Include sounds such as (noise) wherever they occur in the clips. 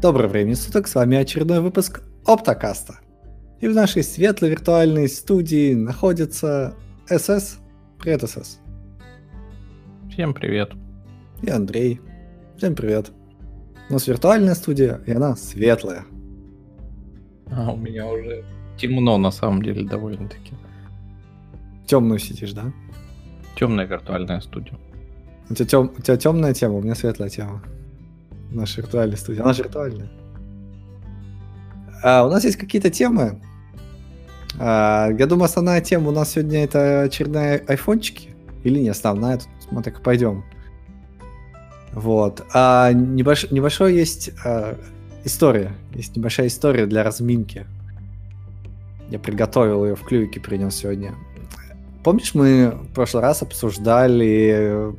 Доброго времени суток, с вами очередной выпуск Оптокаста. И в нашей светлой виртуальной студии находится СС. Привет, СС. Всем привет. И Андрей. Всем привет. У нас виртуальная студия, и она светлая. А у меня уже темно на самом деле довольно-таки. Темную сидишь, да? Темная виртуальная студия. У тебя, тем... у тебя темная тема, у меня светлая тема. Наша виртуальная студия. Она же виртуальная. А, у нас есть какие-то темы. А, я думаю, основная тема у нас сегодня это очередные айфончики. Или не основная, тут мы так и пойдем. Вот. А небольш... небольшой есть а, история. Есть небольшая история для разминки. Я приготовил ее в клювике, принес сегодня. Помнишь, мы в прошлый раз обсуждали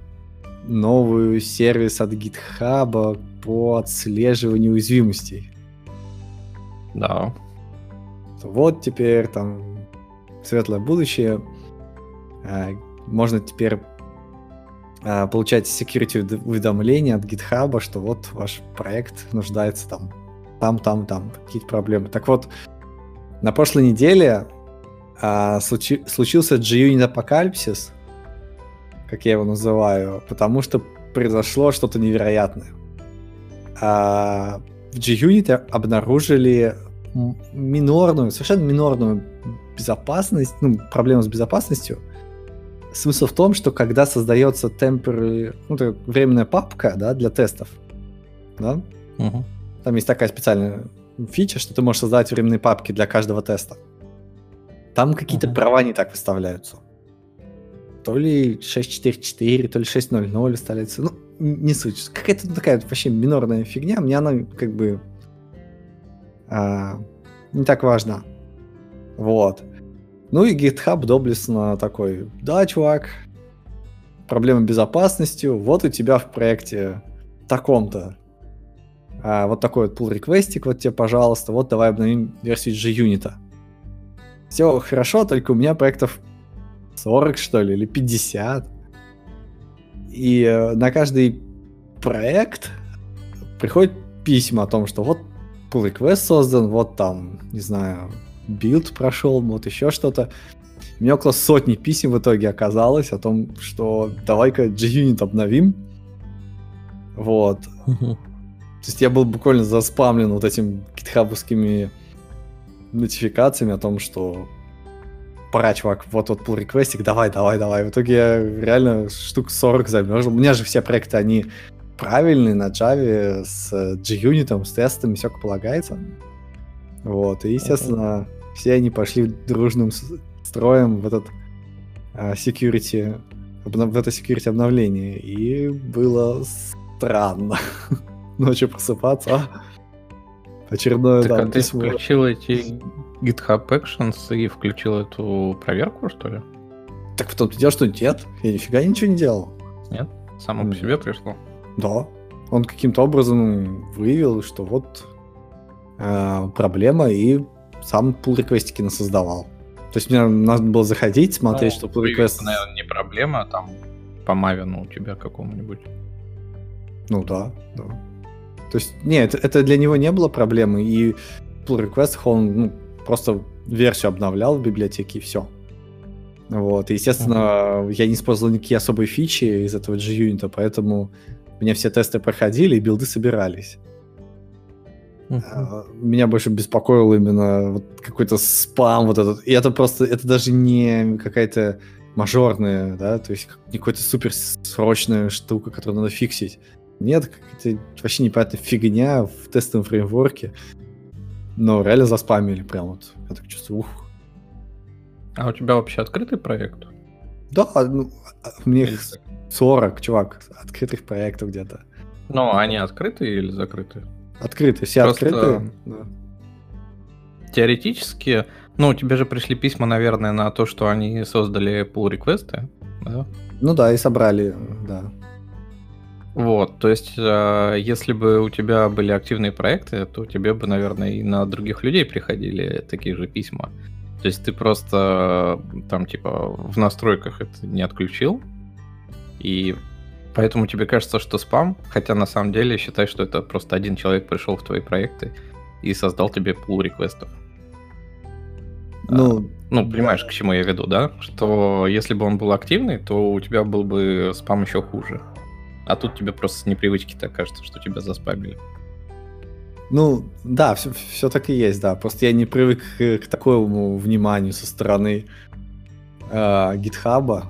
новый сервис от GitHub по отслеживанию уязвимостей. Да. Вот теперь там светлое будущее. А, можно теперь а, получать security уведомления от GitHub, что вот ваш проект нуждается там, там, там, там, какие-то проблемы. Так вот, на прошлой неделе а, случи, случился JUnit апокалипсис, как я его называю, потому что произошло что-то невероятное. А, в JUnit обнаружили минорную, совершенно минорную безопасность, ну, проблему с безопасностью. Смысл в том, что когда создается temporary, ну, временная папка, да, для тестов, да, угу. там есть такая специальная фича, что ты можешь создать временные папки для каждого теста. Там какие-то угу. права не так выставляются. То ли 6.4.4, то ли 6.0.0 выставляется. Ну, не суть. Какая-то такая вообще минорная фигня. Мне она как бы а, не так важна. Вот. Ну и GitHub доблестно такой, да, чувак, проблема безопасностью, вот у тебя в проекте таком-то а, вот такой вот pull реквестик вот тебе, пожалуйста, вот давай обновим версию JUnit. Все хорошо, только у меня проектов 40, что ли, или 50. И э, на каждый проект приходит письма о том, что вот pull request создан, вот там, не знаю, билд прошел, вот еще что-то. У меня около сотни писем в итоге оказалось о том, что давай-ка JUnit обновим. Вот. Uh-huh. То есть я был буквально заспамлен вот этими гитхабовскими нотификациями о том, что пора, чувак, вот вот pull реквестик, давай, давай, давай. В итоге я реально штук 40 замерзл. У меня же все проекты, они правильные на Java с JUnit, с тестами, все как полагается. Вот, и, естественно, uh-huh. все они пошли дружным строем в этот uh, security, в это security обновление. И было странно (laughs) ночью просыпаться. А? Очередное так, там, а ты письмо. включил эти GitHub Actions и включил эту проверку, что ли? Так в том-то дело, что нет. Я нифига ничего не делал. Нет? Само по себе пришло? Да. Он каким-то образом выявил, что вот э, проблема, и сам pull реквестики насоздавал. То есть мне надо было заходить, смотреть, ну, что pull request... наверное, не проблема, а там по Мавину у тебя какому-нибудь. Ну да, да. То есть, нет, это для него не было проблемы, и pull request он ну, просто версию обновлял в библиотеке и все. Вот, и, естественно, uh-huh. я не использовал никакие особые фичи из этого JUnit, поэтому у меня все тесты проходили и билды собирались. Uh-huh. Меня больше беспокоил именно вот какой-то спам вот этот. И это просто, это даже не какая-то мажорная, да, то есть не какая-то супер срочная штука, которую надо фиксить. Нет, какая-то вообще непонятная фигня в тестовом фреймворке. Но реально заспамили прям вот. Я так чувствую, ух. А у тебя вообще открытый проект? Да, ну, у меня их 40, чувак, открытых проектов где-то. Ну, они открытые или закрытые? Открытые, все Просто... открытые. Да. Теоретически, ну, тебе же пришли письма, наверное, на то, что они создали pull реквесты да? Ну да, и собрали, да. Вот, то есть, э, если бы у тебя были активные проекты, то тебе бы, наверное, и на других людей приходили такие же письма. То есть ты просто там, типа, в настройках это не отключил, и поэтому тебе кажется, что спам, хотя на самом деле считай, что это просто один человек пришел в твои проекты и создал тебе пул реквестов. Ну, а, ну, понимаешь, к чему я веду, да? Что если бы он был активный, то у тебя был бы спам еще хуже. А тут тебе просто с непривычки так кажется, что тебя заспамили. Ну, да, все, все так и есть, да. Просто я не привык к, к такому вниманию со стороны э, гитхаба.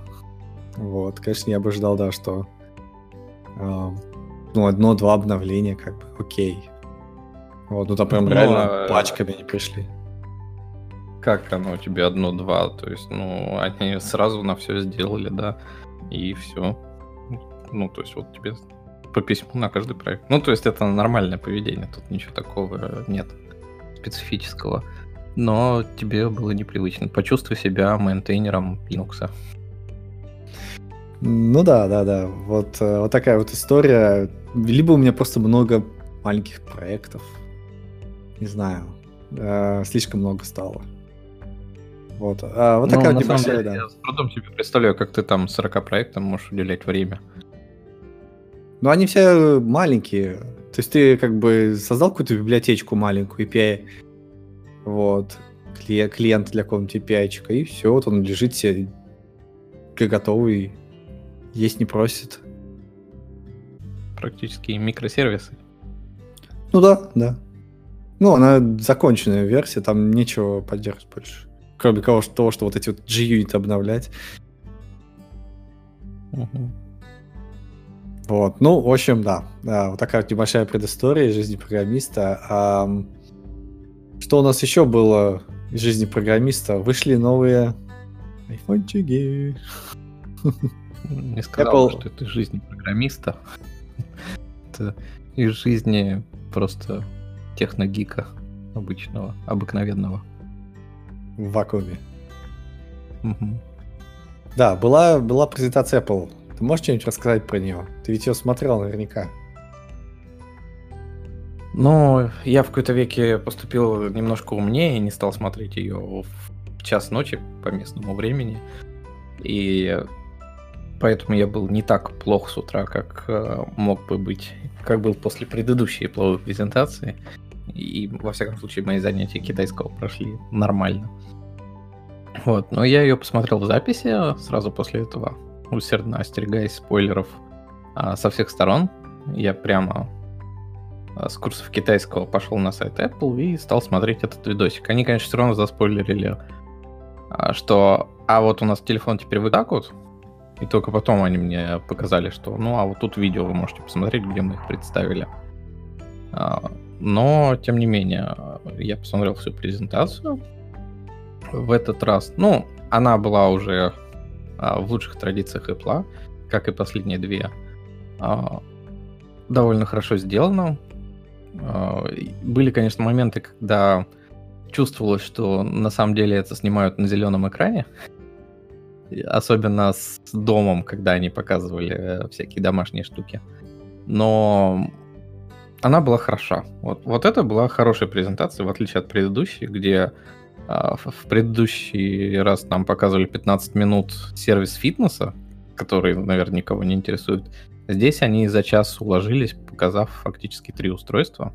Вот, конечно, я бы ждал, да, что э, ну, одно-два обновления, как бы, окей. Вот, ну там прям ну, реально а... пачками не пришли. Как оно у тебя одно-два? То есть, ну, они сразу на все сделали, да, и все. Ну, то есть, вот тебе по письму на каждый проект. Ну, то есть это нормальное поведение, тут ничего такого нет специфического. Но тебе было непривычно. Почувствуй себя мейнтейнером Linux. Ну да, да, да. Вот, э, вот такая вот история. Либо у меня просто много маленьких проектов. Не знаю. Э, слишком много стало. Вот, а, вот ну, такая вот небольшая, да. Я с трудом себе представляю, как ты там 40 проектам можешь уделять время. Ну, они все маленькие. То есть ты как бы создал какую-то библиотечку маленькую API, вот, клиент для какого-нибудь API, и все, вот он лежит себе готовый, есть не просит. Практически микросервисы. Ну да, да. Ну, она законченная версия, там нечего поддерживать больше. Кроме того, что, того, что вот эти вот G-Unit обновлять. Угу. Вот, ну, в общем, да. да вот такая вот небольшая предыстория из жизни программиста. А, что у нас еще было из жизни программиста? Вышли новые айфончики. Не сказал, Apple... что это жизнь программиста. это из жизни просто техногика обычного, обыкновенного. В вакууме. Угу. Да, была, была презентация Apple ты можешь что-нибудь рассказать про нее? Ты ведь ее смотрел наверняка. Ну, я в какой-то веке поступил немножко умнее и не стал смотреть ее в час ночи по местному времени. И поэтому я был не так плох с утра, как э, мог бы быть, как был после предыдущей плохой презентации. И, во всяком случае, мои занятия китайского прошли нормально. Вот, но я ее посмотрел в записи сразу после этого усердно остерегаясь спойлеров а, со всех сторон. Я прямо а, с курсов китайского пошел на сайт Apple и стал смотреть этот видосик. Они, конечно, все равно заспойлерили, а, что а вот у нас телефон теперь вот так вот, и только потом они мне показали, что ну а вот тут видео вы можете посмотреть, где мы их представили. А, но, тем не менее, я посмотрел всю презентацию. В этот раз, ну, она была уже в лучших традициях Apple, как и последние две, а, довольно хорошо сделано. А, были, конечно, моменты, когда чувствовалось, что на самом деле это снимают на зеленом экране. Особенно с домом, когда они показывали э, всякие домашние штуки. Но она была хороша. Вот, вот это была хорошая презентация, в отличие от предыдущей, где а, в предыдущий раз нам показывали 15 минут сервис фитнеса, который, наверное, никого не интересует. Здесь они за час уложились, показав фактически три устройства.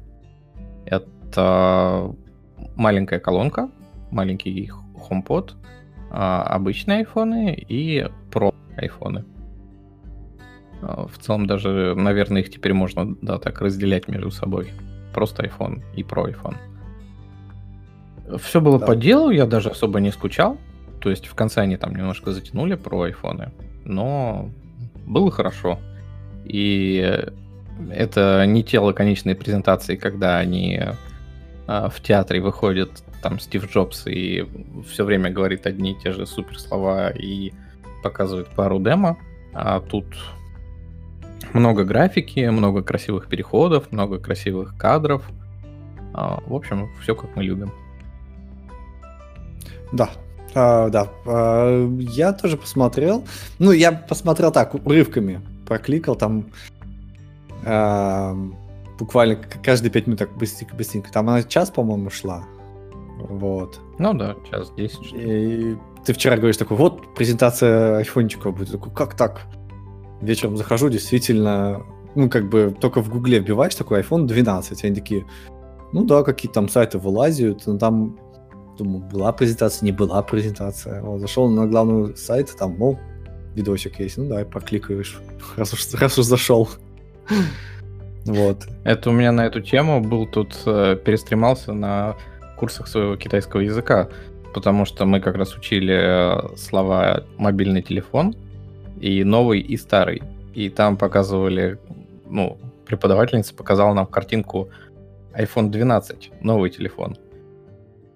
Это маленькая колонка, маленький HomePod, а, обычные айфоны и Pro айфоны. А, в целом даже, наверное, их теперь можно да, так разделять между собой. Просто iPhone и Pro iPhone. Все было да. по делу, я даже особо не скучал. То есть в конце они там немножко затянули про айфоны, но было хорошо. И это не те лаконичные презентации, когда они а, в театре выходят там Стив Джобс и все время говорит одни и те же супер слова и показывает пару демо, а тут много графики, много красивых переходов, много красивых кадров. А, в общем, все как мы любим. Да, а, да. А, я тоже посмотрел. Ну, я посмотрел так, урывками. Прокликал там а, буквально каждые пять минут так быстренько-быстренько. Там она час, по-моему, шла. Вот. Ну да, час десять. И ты вчера говоришь такой, вот презентация айфончика будет. Такой, как так? вечером захожу, действительно, ну, как бы только в гугле вбиваешь такой iPhone 12, они такие, ну да, какие там сайты вылазят, но там, думаю, была презентация, не была презентация. Вот, зашел на главный сайт, там, мол, видосик есть, ну давай прокликаешь, (laughs) раз уж, раз уж зашел. Вот. Это у меня на эту тему был тут, э, перестремался на курсах своего китайского языка, потому что мы как раз учили э, слова мобильный телефон, и новый, и старый. И там показывали, ну, преподавательница показала нам картинку iPhone 12, новый телефон.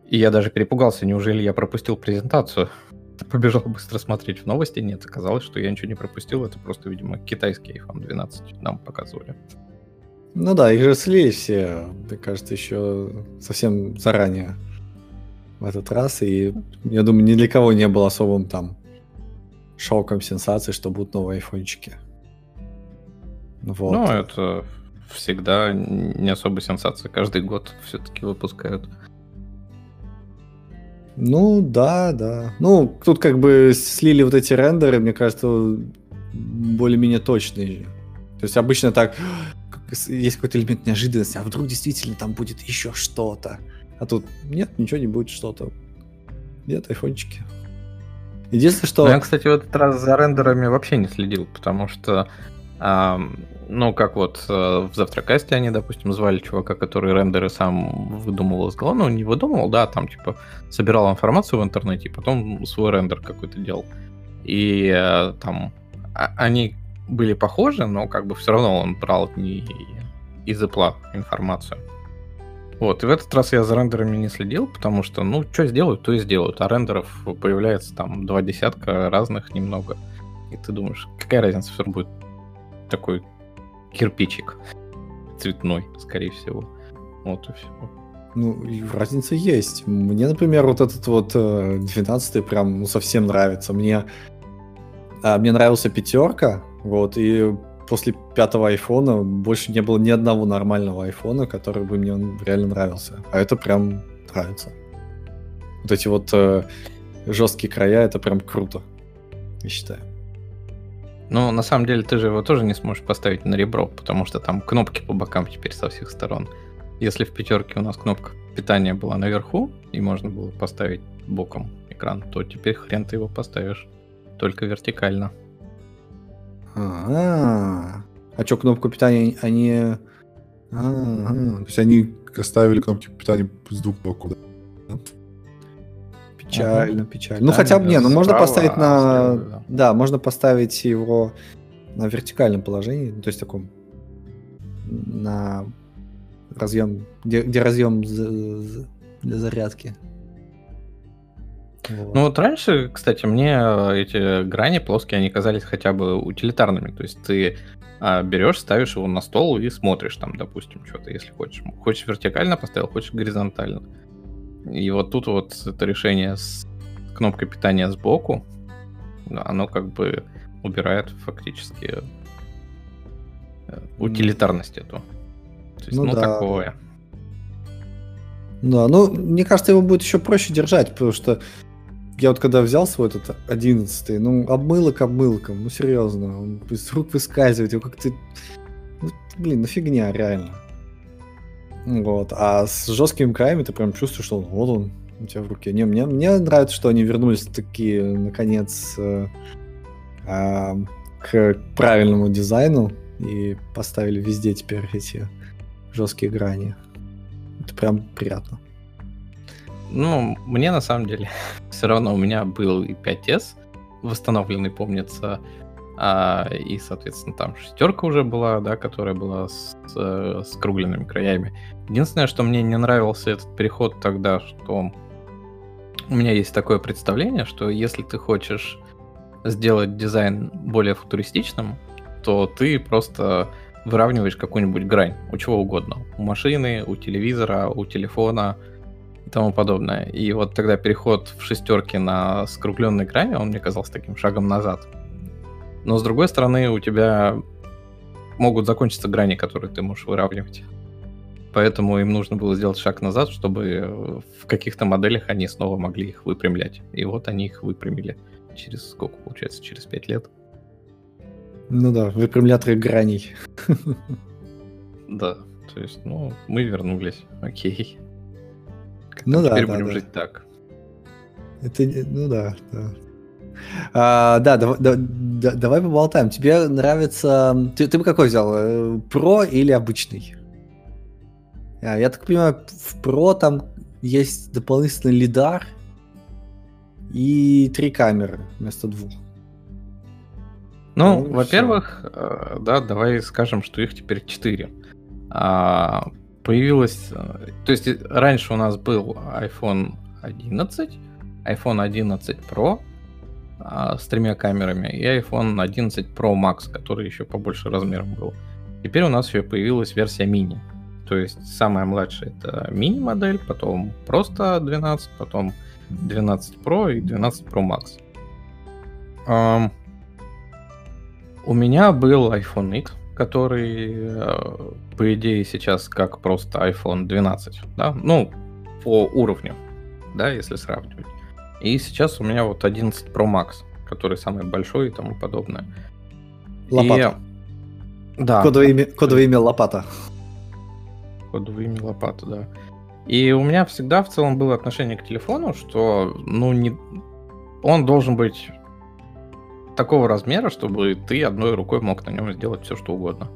И я даже перепугался, неужели я пропустил презентацию? (laughs) Побежал быстро смотреть в новости, нет, оказалось, что я ничего не пропустил, это просто, видимо, китайский iPhone 12 нам показывали. Ну да, их же слили все, мне кажется, еще совсем заранее в этот раз, и я думаю, ни для кого не было особым там шоком, сенсацией, что будут новые айфончики. Вот. Ну, это всегда не особо сенсация. Каждый год все-таки выпускают. Ну, да, да. Ну, тут как бы слили вот эти рендеры, мне кажется, более-менее точные. То есть обычно так, есть какой-то элемент неожиданности, а вдруг действительно там будет еще что-то. А тут нет, ничего не будет что-то. Нет, айфончики. Единственное, что... Ну, я, кстати, в этот раз за рендерами вообще не следил, потому что, ну, как вот э, в Завтракасте они, допустим, звали чувака, который рендеры сам выдумывал из головы, ну, не выдумывал, да, там, типа, собирал информацию в интернете, и потом свой рендер какой-то делал. И а, там а, они были похожи, но как бы все равно он брал не из Apple информацию. Вот, и в этот раз я за рендерами не следил, потому что, ну, что сделают, то и сделают. А рендеров появляется там два десятка разных немного. И ты думаешь, какая разница, все будет такой кирпичик цветной, скорее всего. Вот и все. Ну, разница есть. Мне, например, вот этот вот 12 э, прям ну, совсем нравится. Мне, а, мне нравился пятерка, вот, и после пятого айфона больше не было ни одного нормального айфона, который бы мне реально нравился. А это прям нравится. Вот эти вот э, жесткие края, это прям круто, я считаю. Ну, на самом деле, ты же его тоже не сможешь поставить на ребро, потому что там кнопки по бокам теперь со всех сторон. Если в пятерке у нас кнопка питания была наверху, и можно было поставить боком экран, то теперь хрен ты его поставишь. Только вертикально. А, а что, кнопку питания они... То есть они оставили кнопки питания с двух боков, да? Печально, печально. Ну хотя бы не, ну можно поставить на... Да, можно поставить его на вертикальном положении, то есть таком на разъем, где, где разъем для зарядки. Вот. Ну вот раньше, кстати, мне э, эти грани плоские, они казались хотя бы утилитарными. То есть ты а, берешь, ставишь его на стол и смотришь там, допустим, что-то, если хочешь. Хочешь вертикально поставил, хочешь горизонтально. И вот тут вот это решение с кнопкой питания сбоку, оно как бы убирает фактически э, утилитарность эту. То есть, ну, ну да. такое. Да, ну, мне кажется, его будет еще проще держать, потому что я вот когда взял свой этот одиннадцатый, ну, обмылок обмылком, ну, серьезно, он из рук выскальзывает, его как-то... Ну, блин, ну фигня, реально. Вот, а с жесткими краями ты прям чувствуешь, что вот он у тебя в руке. Не, мне, мне нравится, что они вернулись такие, наконец, э, э, к правильному дизайну и поставили везде теперь эти жесткие грани. Это прям приятно. Ну, мне на самом деле (laughs) все равно у меня был и 5S восстановленный, помнится, а, и, соответственно, там шестерка уже была, да, которая была с, с, кругленными краями. Единственное, что мне не нравился этот переход тогда, что у меня есть такое представление, что если ты хочешь сделать дизайн более футуристичным, то ты просто выравниваешь какую-нибудь грань у чего угодно. У машины, у телевизора, у телефона, и тому подобное. И вот тогда переход в шестерки на скругленной экране, он мне казался таким шагом назад. Но с другой стороны, у тебя могут закончиться грани, которые ты можешь выравнивать. Поэтому им нужно было сделать шаг назад, чтобы в каких-то моделях они снова могли их выпрямлять. И вот они их выпрямили через сколько получается, через 5 лет. Ну да, выпрямляторы граней. Да, то есть, ну, мы вернулись, окей. Ну да, Теперь да, будем да. жить так. Это, ну да, да. А, да, да- да- давай поболтаем. Тебе нравится... Ты, ты бы какой взял? э, Про или обычный? А, я так понимаю, в Про там есть дополнительный лидар и три камеры вместо двух. Ну, Ну, во-первых, э, да, давай скажем, что их теперь 4. появилось... э, То есть раньше у нас был iPhone 11, iPhone 11 Pro а, с тремя камерами и iPhone 11 Pro Max, который еще побольше размером был. Теперь у нас еще появилась версия мини. То есть самая младшая это мини-модель, потом просто 12, потом 12 Pro и 12 Pro Max. Ам, у меня был iPhone X, который, э, по идее, сейчас как просто iPhone 12, да, ну, по уровню, да, если сравнивать. И сейчас у меня вот 11 Pro Max, который самый большой и тому подобное. Лопата. И- Да, Кодовое, имя, кодовое имя Лопата. кодовое имя лопата, да. И у меня всегда в целом было отношение к телефону, что, ну, не... он должен быть такого размера, чтобы ты одной рукой мог на нем сделать все, что угодно.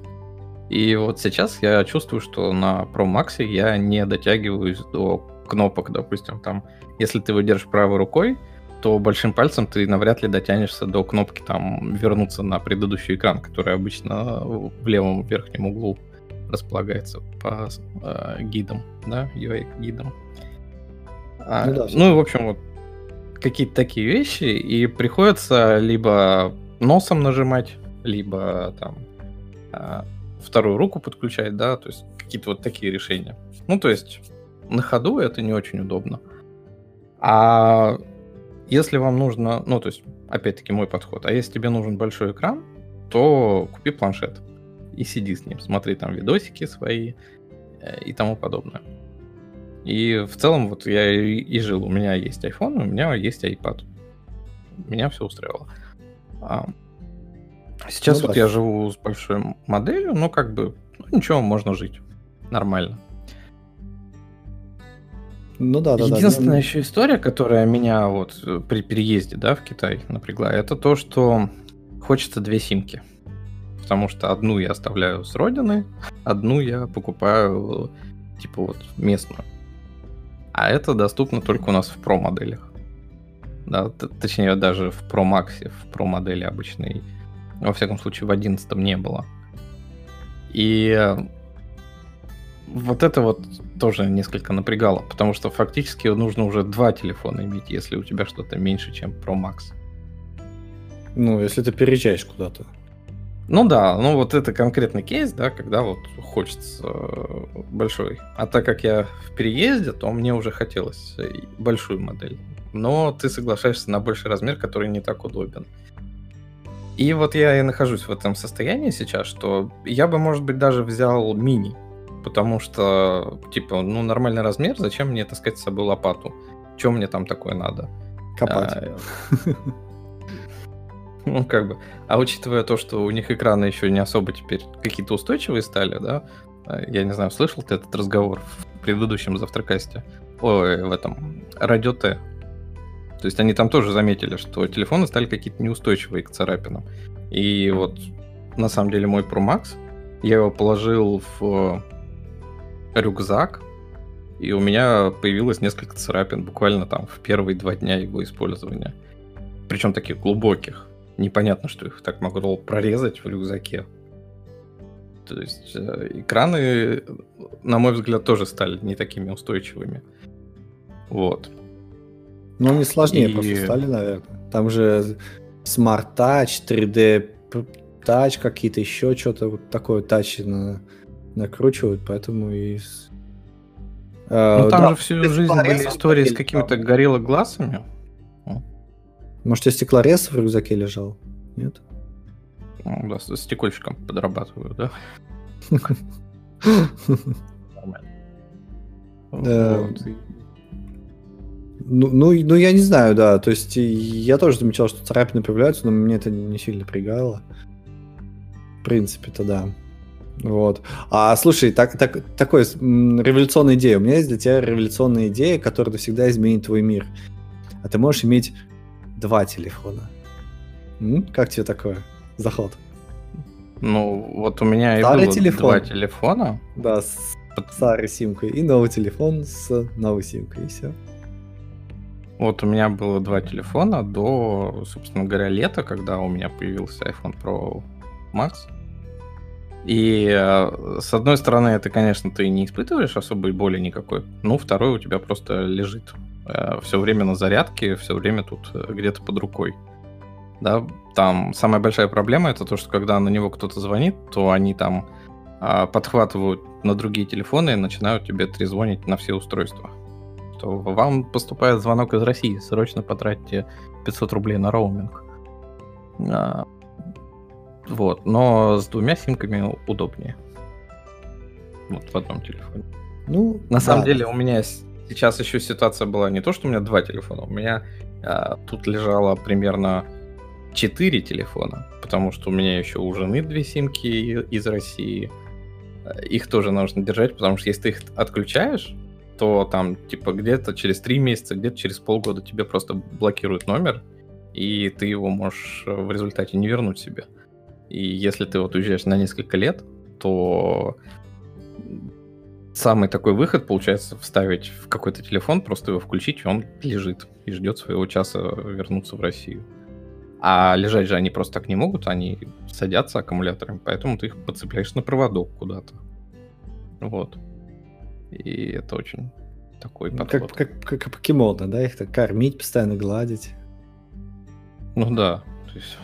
И вот сейчас я чувствую, что на Pro Max я не дотягиваюсь до кнопок, допустим, там, если ты выдержишь правой рукой, то большим пальцем ты навряд ли дотянешься до кнопки там вернуться на предыдущий экран, который обычно в левом верхнем углу располагается по э, гидам, да, UI-гидам. А, Ну да, ну, и, в общем, вот какие-то такие вещи, и приходится либо носом нажимать, либо там а, вторую руку подключать, да, то есть какие-то вот такие решения. Ну, то есть на ходу это не очень удобно. А если вам нужно, ну, то есть, опять-таки, мой подход, а если тебе нужен большой экран, то купи планшет и сиди с ним, смотри там видосики свои э, и тому подобное. И в целом вот я и, жил, у меня есть iPhone, у меня есть iPad. Меня все устраивало. А, сейчас Ну вот да. я живу с большой моделью, но как бы, ну, ничего, можно жить. Нормально. Ну да, да, да. Единственная Ну, еще история, которая меня вот э, при переезде, да, в Китай напрягла, это то, что хочется две симки. Потому что одну я оставляю с родины, одну я покупаю, типа вот, местную. А это доступно только у нас в Pro моделях. Да, точнее, даже в Pro Max, в Pro модели обычной. Во всяком случае, в 11 не было. И э, вот это вот тоже несколько напрягало, потому что фактически нужно уже два телефона иметь, если у тебя что-то меньше, чем Pro Max. Ну, если ты переезжаешь куда-то. Ну да, ну вот это конкретный кейс, да, когда вот хочется э, большой. А так как я в переезде, то мне уже хотелось большую модель. Но ты соглашаешься на больший размер, который не так удобен. И вот я и нахожусь в этом состоянии сейчас, что я бы, может быть, даже взял мини. Потому что, типа, ну, нормальный размер, зачем мне таскать с собой лопату? Чем мне там такое надо? Копать. А, (laughs) Ну, как бы. А учитывая то, что у них экраны еще не особо теперь какие-то устойчивые стали, да, а, я не знаю, слышал ты этот разговор в предыдущем завтракасте? Ой, в этом, радио Т. То есть они там тоже заметили, что телефоны стали какие-то неустойчивые к царапинам. И вот, на самом деле, мой Pro Max, я его положил в рюкзак, и у меня появилось несколько царапин буквально там в первые два дня его использования. Причем таких глубоких. Непонятно, что их так могло прорезать в рюкзаке. То есть э, экраны, на мой взгляд, тоже стали не такими устойчивыми. Вот. Ну, не сложнее И- просто стали, наверное. Там же Smart Touch, 3D п- Touch какие-то, еще что-то вот такое тачи на, накручивают, поэтому и... с- Э, Ну там да, же всю жизнь были истории с какими-то горело глазами. Может, у тебя стеклорез в рюкзаке лежал? Нет? Ну, да, с стекольщиком подрабатываю, да? Нормально. (laughs) Да. Вот. И- Ну, ну, и- ну, я не знаю, да. То есть и я тоже замечал, что царапины появляются, но мне это не сильно напрягало. В принципе-то да. Вот. А слушай, так, так, такой революционная идея. У меня есть для тебя революционная идея, которая всегда изменит твой мир. А ты можешь иметь два телефона. М? Как тебе такое? Заход. Ну, вот у меня Старый и было телефон. два телефона. Да, с старой симкой. И новый телефон с новой симкой, и все. Вот у меня было два телефона до, собственно говоря, лета, когда у меня появился iPhone Pro Max. И э, с одной стороны, это, конечно, ты не испытываешь особой боли никакой. Ну, второй у тебя просто лежит э, все время на зарядке, все время тут э, где-то под рукой. Да, там самая большая проблема это то, что когда на него кто-то звонит, то они там э, подхватывают на другие телефоны и начинают тебе трезвонить на все устройства. Что вам поступает звонок из России, срочно потратьте 500 рублей на роуминг. Вот, но с двумя симками удобнее. Вот в одном телефоне. Ну, на да. самом деле у меня сейчас еще ситуация была не то, что у меня два телефона, у меня а, тут лежало примерно четыре телефона, потому что у меня еще у жены две симки из России. Их тоже нужно держать, потому что если ты их отключаешь, то там типа где-то через три месяца, где-то через полгода тебе просто блокируют номер, и ты его можешь в результате не вернуть себе. И если ты вот уезжаешь на несколько лет, то самый такой выход получается вставить в какой-то телефон, просто его включить, и он лежит и ждет своего часа вернуться в Россию. А лежать же они просто так не могут, они садятся аккумуляторами, поэтому ты их подцепляешь на проводок куда-то. Вот. И это очень такой ну, подход. Как, как, как, покемоны, да? Их так кормить, постоянно гладить. Ну да. То есть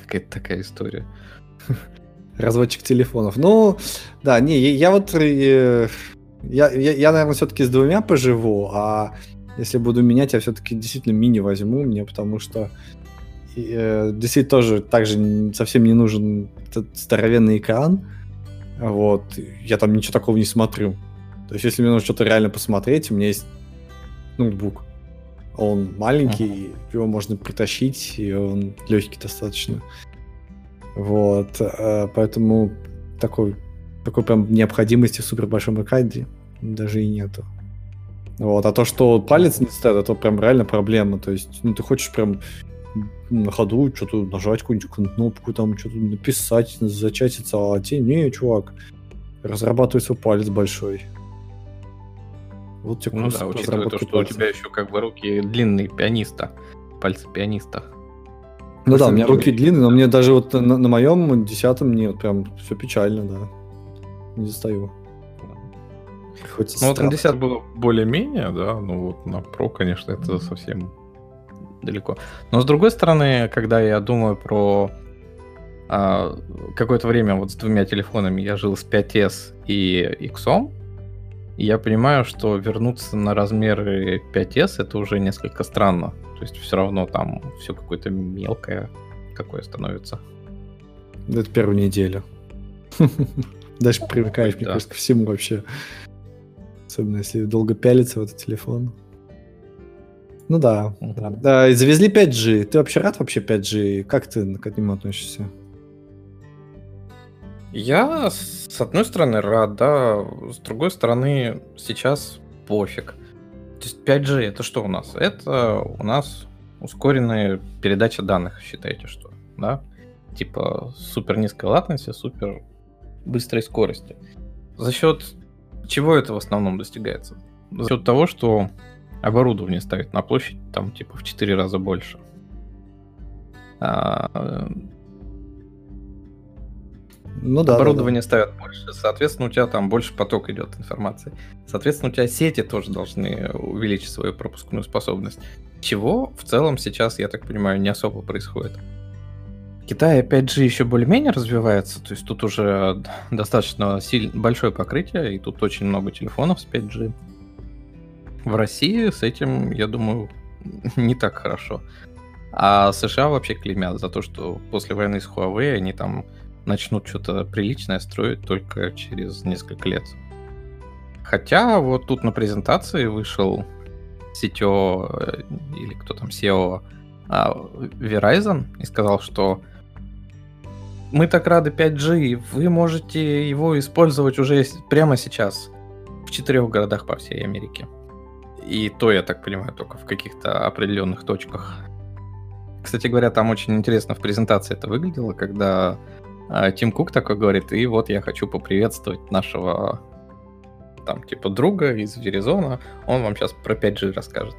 какая-то такая история. Разводчик телефонов. Ну, да, не, я, вот... Э, я, я, я, наверное, все-таки с двумя поживу, а если буду менять, я все-таки действительно мини возьму мне, потому что э, действительно тоже также совсем не нужен этот здоровенный экран. Вот. Я там ничего такого не смотрю. То есть, если мне нужно что-то реально посмотреть, у меня есть ноутбук. Он маленький, uh-huh. его можно притащить, и он легкий достаточно. Вот, э, поэтому такой, такой прям необходимости в супер большом экране даже и нету. Вот, а то, что палец не стоит, это прям реально проблема. То есть, ну, ты хочешь прям на ходу что-то нажать какую-нибудь кнопку, там что-то написать, зачатиться, а те, не, чувак, разрабатывай свой палец большой. Вот тебе ну да, учитывая то, что пальцев. у тебя еще как бы руки длинные пианиста, пальцы пианиста. Ну да, у меня руки длинные, но мне даже вот на, на моем десятом мне вот прям все печально, да. Не достаю. Хоть ну вот на 10 было более-менее, да, ну вот на Pro, конечно, это совсем далеко. Но с другой стороны, когда я думаю про а, какое-то время вот с двумя телефонами я жил с 5s и X, и я понимаю, что вернуться на размеры 5s это уже несколько странно. То есть все равно там все какое-то мелкое какое становится. Это первую неделю. (laughs) Дальше привыкаешь, мне кажется, ко всему вообще. Особенно если долго пялиться в этот телефон. Ну да. да. Завезли 5G. Ты вообще рад вообще 5G? Как ты к этому относишься? Я, с одной стороны, рад, да, с другой стороны, сейчас пофиг. То есть 5G это что у нас? Это у нас ускоренная передача данных, считайте, что, да? Типа супер низкая латенция, супер быстрой скорости. За счет чего это в основном достигается? За счет того, что оборудование ставит на площадь там типа в 4 раза больше. А, ну, да, Оборудование да, да. ставят больше, соответственно, у тебя там больше поток идет информации. Соответственно, у тебя сети тоже должны увеличить свою пропускную способность. Чего в целом сейчас, я так понимаю, не особо происходит. Китай, опять же, еще более-менее развивается, то есть тут уже достаточно сильно, большое покрытие, и тут очень много телефонов с 5G. В России с этим, я думаю, (laughs) не так хорошо. А США вообще клеймят за то, что после войны с Huawei они там начнут что-то приличное строить только через несколько лет. Хотя вот тут на презентации вышел CTO э, или кто там SEO а, Verizon и сказал, что мы так рады 5G, вы можете его использовать уже прямо сейчас в четырех городах по всей Америке. И то, я так понимаю, только в каких-то определенных точках. Кстати говоря, там очень интересно в презентации это выглядело, когда Тим Кук такой говорит, и вот я хочу поприветствовать нашего там типа друга из Веризона, он вам сейчас про 5G расскажет.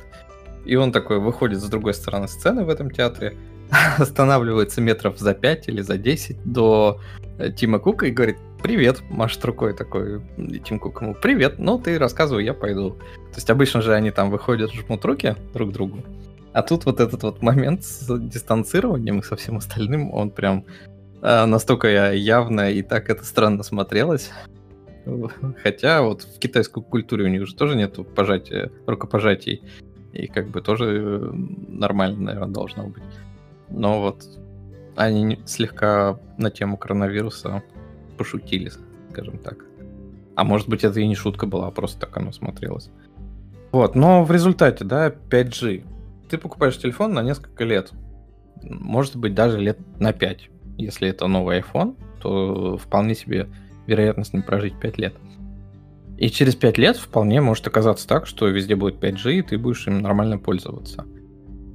И он такой выходит с другой стороны сцены в этом театре, (laughs) останавливается метров за 5 или за 10 до э, Тима Кука и говорит, привет, машет рукой такой, Тим Кук ему, привет, ну ты рассказывай, я пойду. То есть обычно же они там выходят, жмут руки друг другу, а тут вот этот вот момент с дистанцированием и со всем остальным, он прям настолько явно и так это странно смотрелось. Хотя вот в китайской культуре у них же тоже нету пожатия, рукопожатий. И как бы тоже нормально, наверное, должно быть. Но вот они слегка на тему коронавируса пошутили, скажем так. А может быть, это и не шутка была, а просто так оно смотрелось. Вот, но в результате, да, 5G. Ты покупаешь телефон на несколько лет. Может быть, даже лет на 5. Если это новый iPhone, то вполне себе вероятно с ним прожить 5 лет. И через 5 лет вполне может оказаться так, что везде будет 5G, и ты будешь им нормально пользоваться.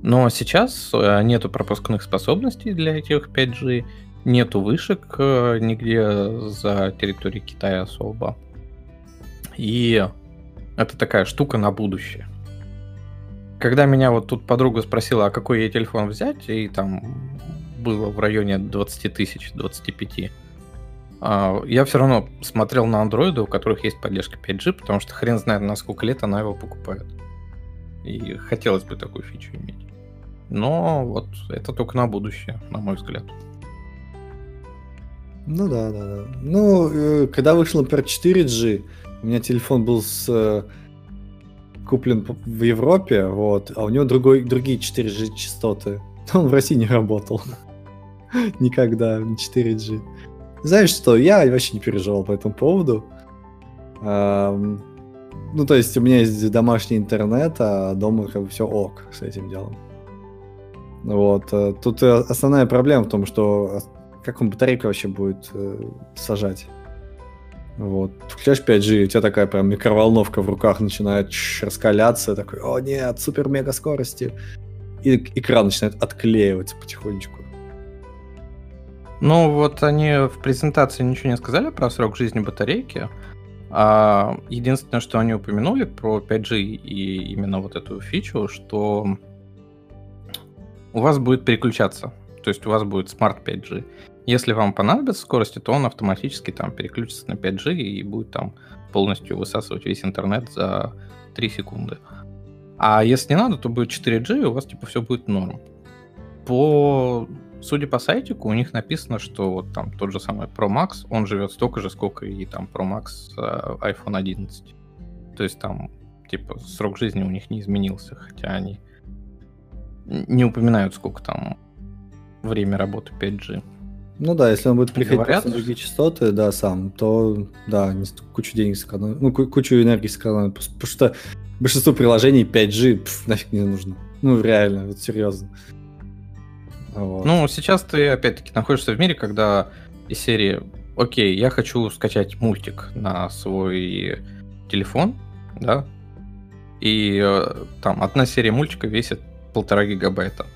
Но сейчас э, нету пропускных способностей для этих 5G, нету вышек э, нигде за территорией Китая особо. И это такая штука на будущее. Когда меня вот тут подруга спросила, а какой ей телефон взять, и там было в районе 20 тысяч, 25, а, я все равно смотрел на андроиды, у которых есть поддержка 5G, потому что хрен знает, на сколько лет она его покупает. И хотелось бы такую фичу иметь. Но вот это только на будущее, на мой взгляд. Ну да, да, да. Ну, э, когда вышел, например, 4G, у меня телефон был с э, куплен в Европе, вот, а у него другой, другие 4G частоты. (laughs) Он в России не работал. (laughs) Никогда, не 4G. Знаешь что, я вообще не переживал по этому поводу. Ну, то есть у меня есть домашний интернет, а дома как бы все ок с этим делом. Вот. Э, тут э, основная проблема в том, что как он батарейку вообще будет э, сажать. Вот. Включаешь 5G, у тебя такая прям микроволновка в руках начинает раскаляться, такой, о нет, супер-мега скорости. И экран начинает отклеиваться потихонечку. Ну, вот они в презентации ничего не сказали про срок жизни батарейки. А единственное, что они упомянули про 5G и именно вот эту фичу, что у вас будет переключаться. То есть у вас будет Smart 5G. Если вам понадобится скорости, то он автоматически там переключится на 5G и будет там полностью высасывать весь интернет за 3 секунды. А если не надо, то будет 4G, и у вас типа все будет норм. По судя по сайтику, у них написано, что вот там тот же самый Pro Max, он живет столько же, сколько и там Pro Max э, iPhone 11. То есть там, типа, срок жизни у них не изменился, хотя они не упоминают, сколько там время работы 5G. Ну да, если он будет приходить на другие частоты, да, сам, то да, кучу денег сэкономит, ну, кучу энергии сэкономит, потому что большинство приложений 5G пф, нафиг не нужно. Ну, реально, вот серьезно. Вот. Ну, сейчас ты, опять-таки, находишься в мире, когда из серии «Окей, я хочу скачать мультик на свой телефон», да, и э, там одна серия мультика весит полтора гигабайта.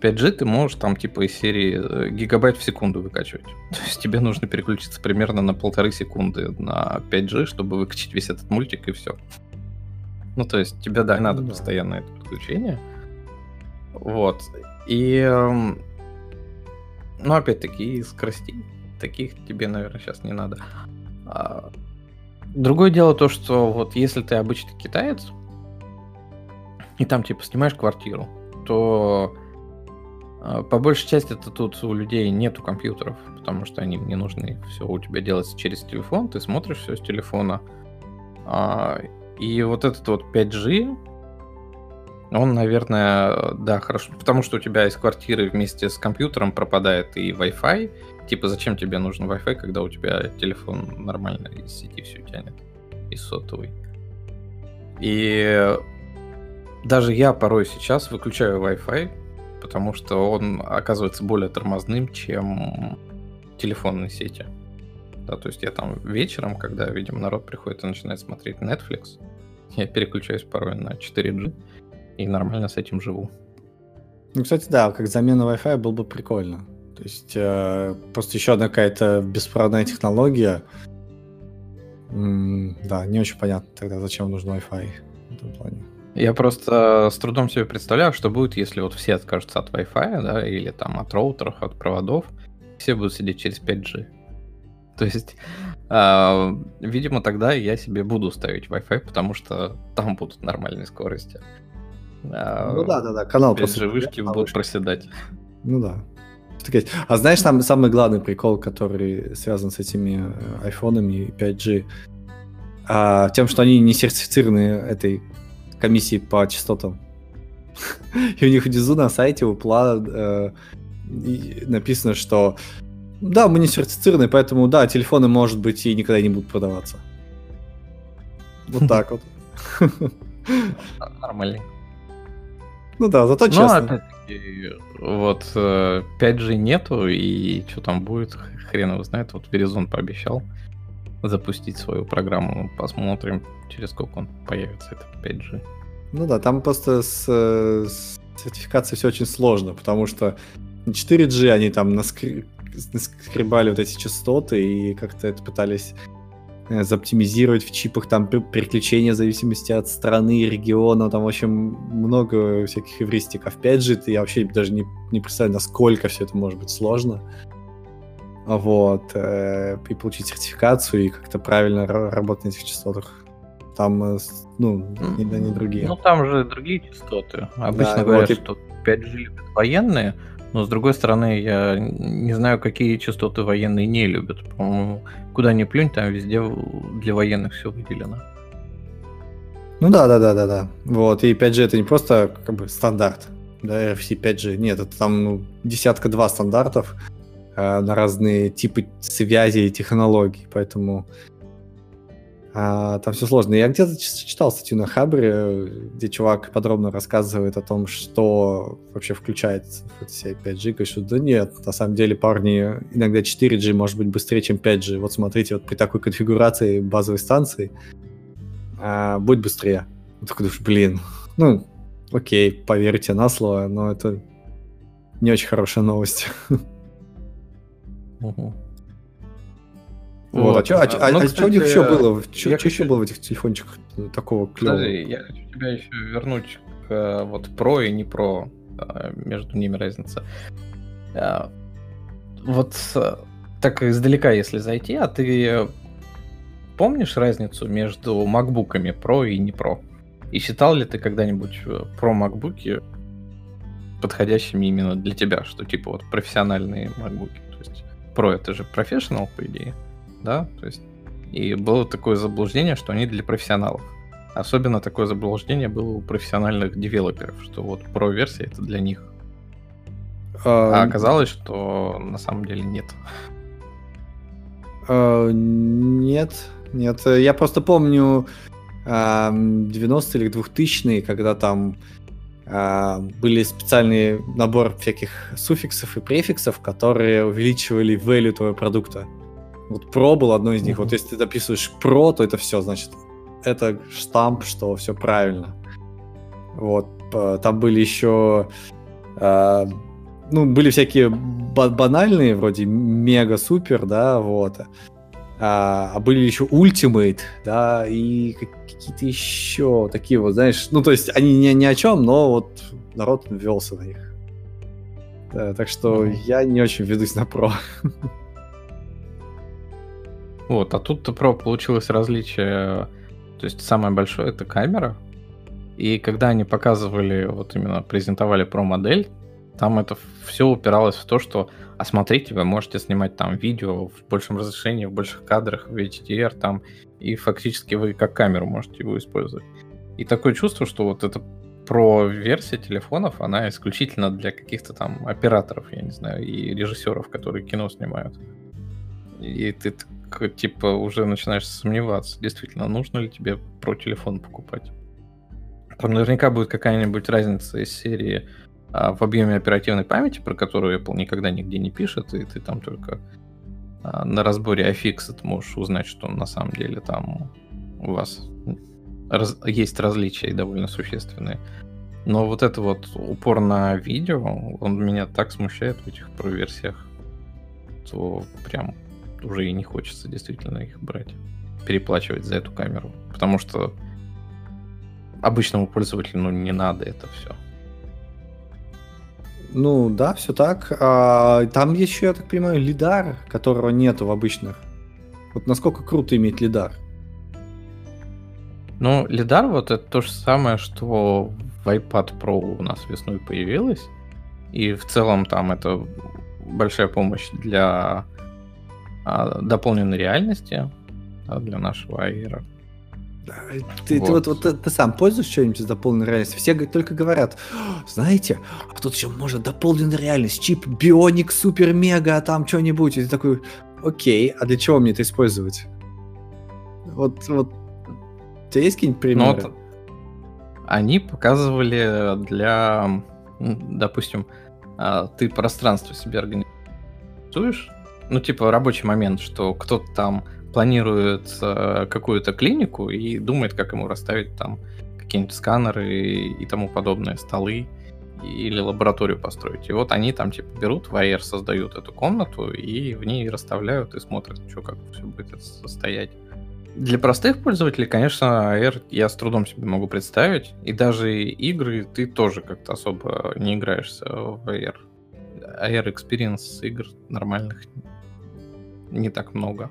5G ты можешь там типа из серии э, гигабайт в секунду выкачивать. (laughs) То есть тебе нужно переключиться примерно на полторы секунды на 5G, чтобы выкачать весь этот мультик и все. Ну, то есть тебе, да, надо ну да. постоянно это подключение. Вот. И, эм, ну, опять-таки, скоростей таких тебе, наверное, сейчас не надо. А, другое дело то, что вот если ты обычный китаец, и там, типа, снимаешь квартиру, то а, по большей части это тут у людей нету компьютеров, потому что они не нужны. Все у тебя делается через телефон, ты смотришь все с телефона. А, и вот этот вот 5G, он, наверное, да, хорошо. Потому что у тебя из квартиры вместе с компьютером пропадает и Wi-Fi. Типа, зачем тебе нужен Wi-Fi, когда у тебя телефон нормально из сети все тянет, из сотовой. И даже я порой сейчас выключаю Wi-Fi, потому что он оказывается более тормозным, чем телефонной сети. Да, то есть я там вечером, когда, видимо, народ приходит и начинает смотреть Netflix, я переключаюсь порой на 4G и нормально с этим живу. Ну, кстати, да, как замена Wi-Fi было бы прикольно. То есть э, просто еще одна какая-то беспроводная технология. М, да, не очень понятно тогда, зачем нужен Wi-Fi в этом плане. Я просто с трудом себе представляю, что будет, если вот все откажутся от Wi-Fi, да, или там от роутеров, от проводов, все будут сидеть через 5G. То есть, а, видимо, тогда я себе буду ставить Wi-Fi, потому что там будут нормальные скорости. А, Ну да, да, да, канал 5G просто вышки будут проседать. Ну да. А знаешь, там самый главный прикол, который связан с этими э, айфонами и 5G, а, тем, что они не сертифицированы этой комиссией по частотам. (laughs) И у них внизу на сайте у Пла э, написано, что да, мы не сертифицированы, поэтому да, телефоны, может быть, и никогда не будут продаваться. Вот так вот. (laughs) Нормально. Ну да, зато Но честно. опять-таки, вот э, 5G нету, и что там будет, хрен его знает. Вот Verizon пообещал запустить свою программу. Посмотрим, через сколько он появится, это 5G. Ну да, там просто с, э, с сертификацией все очень сложно, потому что на 4G они там наскребали вот эти частоты и как-то это пытались э, заоптимизировать в чипах, там пер- переключения в зависимости от страны, региона, там, в общем, много всяких эвристиков. 5G, я вообще даже не, не представляю, насколько все это может быть сложно. Вот. э, И получить сертификацию и как-то правильно ра- работать на этих частотах. Там, э, ну, одни, ни другие. Ну, там же другие частоты. Обычно Да, говорят, вот и- что 5G любят военные, но с другой стороны, я не знаю, какие частоты военные не любят. По-моему, куда ни плюнь, там везде для военных все выделено. Ну да, да, да, да, да. Вот, и 5G это не просто как бы стандарт, да, RFC 5G. Нет, это там ну, десятка-два стандартов э, на разные типы связи и технологий, поэтому а, там все сложно. Я где-то читал статью на Хабре, где чувак подробно рассказывает о том, что вообще включается в все 5G, говорит, что да нет, на самом деле, парни, иногда 4G может быть быстрее, чем 5G. Вот смотрите, вот при такой конфигурации базовой станции а, будет быстрее. Я такой блин, ну, окей, поверьте на слово, но это не очень хорошая новость. Мгм. Вот, а а а- Ну, а чё у них еще было? Что я еще хочу- было в этих телефончиках такого клевого? Подожди, я хочу тебя еще вернуть к э, вот про и не про. э, Между ними разница. Э, Вот так издалека, если зайти, а ты помнишь разницу между макбуками про и не про? И считал ли ты когда-нибудь про макбуки подходящими именно для тебя, что типа вот профессиональные макбуки? То есть про это же профессионал, по идее, да? То есть и было такое заблуждение, что они для профессионалов. Особенно такое заблуждение было у профессиональных девелоперов, что вот про-версия это для них. А А, оказалось, что на самом деле нет. а, Нет, нет. Я просто помню а, 90-е или 2000-е, когда там а, были специальные набор всяких суффиксов и префиксов, которые увеличивали value твоего продукта. Вот про был одной из них. Мгм. Вот если ты дописываешь про, то это все, значит, это штамп, что все правильно. Вот. Там были еще... а, ну, были всякие ба- банальные, вроде мега-супер, да, вот. А, а были еще Ultimate, да, и как- какие-то еще такие вот, знаешь, ну, то есть они ни, ни о чем, но вот народ ввелся на них. Да, так что Мгм. я не очень ведусь на про. (laughs) Вот, а тут-то про получилось различие. То есть самое большое это камера. И когда они показывали, вот именно презентовали про модель, там это все упиралось в то, что, а смотрите, вы можете снимать там видео в большем разрешении, в больших кадрах, в HDR там, и фактически вы как камеру можете его использовать. И такое чувство, что вот эта про версия телефонов, она исключительно для каких-то там операторов, я не знаю, и режиссеров, которые кино снимают. И ты типа уже начинаешь сомневаться, действительно, нужно ли тебе про телефон покупать. Там наверняка будет какая-нибудь разница из серии а, в объеме оперативной памяти, про которую Apple никогда нигде не пишет, и ты там только а, на разборе iFixit можешь узнать, что на самом деле там у вас раз, есть различия довольно существенные. Но вот это вот упор на видео, он меня так смущает в этих про-версиях, то прям уже и не хочется действительно их брать, переплачивать за эту камеру. Потому что обычному пользователю ну, не надо это все. Ну да, все так. А, там еще, я так понимаю, лидар, которого нету в обычных. Вот насколько круто иметь лидар? Ну, лидар вот это то же самое, что в iPad Pro у нас весной появилось. И в целом там это большая помощь для дополненной реальности да, для нашего Air. Ты, вот. ты вот, вот ты, ты сам пользуешься что-нибудь из дополненной реальности? Все только говорят, знаете, а тут еще можно дополненная реальность, чип Бионик Супер Мега, там что-нибудь. И ты такой, окей, а для чего мне это использовать? Вот, вот, у тебя есть какие-нибудь примеры? Ну, вот, они показывали для, допустим, а, ты пространство себе организуешь, ну, типа рабочий момент, что кто-то там планирует э, какую-то клинику и думает, как ему расставить там какие-нибудь сканеры и, и тому подобное, столы или лабораторию построить. И вот они там типа берут, в AR создают эту комнату и в ней расставляют и смотрят, что как все будет состоять. Для простых пользователей, конечно, AR я с трудом себе могу представить. И даже игры ты тоже как-то особо не играешься в AR. AR Experience игр нормальных не так много.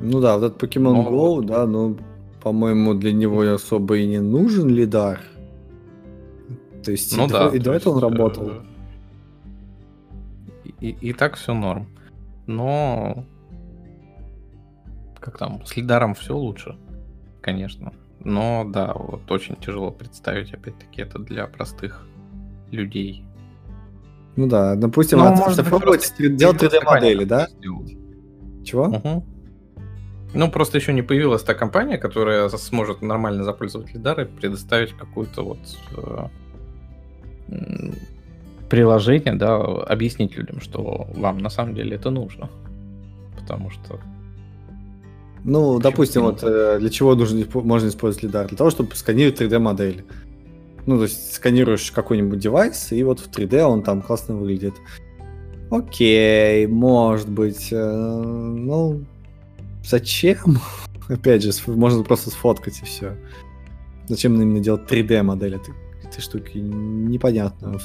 Ну да, вот этот Pokemon Но... Go, да, ну, по-моему, для него особо и не нужен лидар. То есть ну, и, да, до, и до этого он работал. Э, и, и, и так все норм. Но как там, с лидаром все лучше, конечно. Но да, вот очень тяжело представить, опять-таки, это для простых людей. Ну да, допустим, ну, можно попробовать делать 3D-модели, да? Сделать. Чего? Угу. Ну, просто еще не появилась та компания, которая сможет нормально запользовать лидары, предоставить какую-то вот э, приложение, да, объяснить людям, что вам на самом деле это нужно. Потому что... Ну, Почему допустим, вот э, для чего нужно, можно использовать лидар? Для того, чтобы сканировать 3D-модели. Ну, то есть сканируешь какой-нибудь девайс, и вот в 3D он там классно выглядит. Окей, может быть. Э, ну, зачем? (laughs) Опять же, можно просто сфоткать и все. Зачем именно делать 3D модель этой, этой штуки? Непонятно.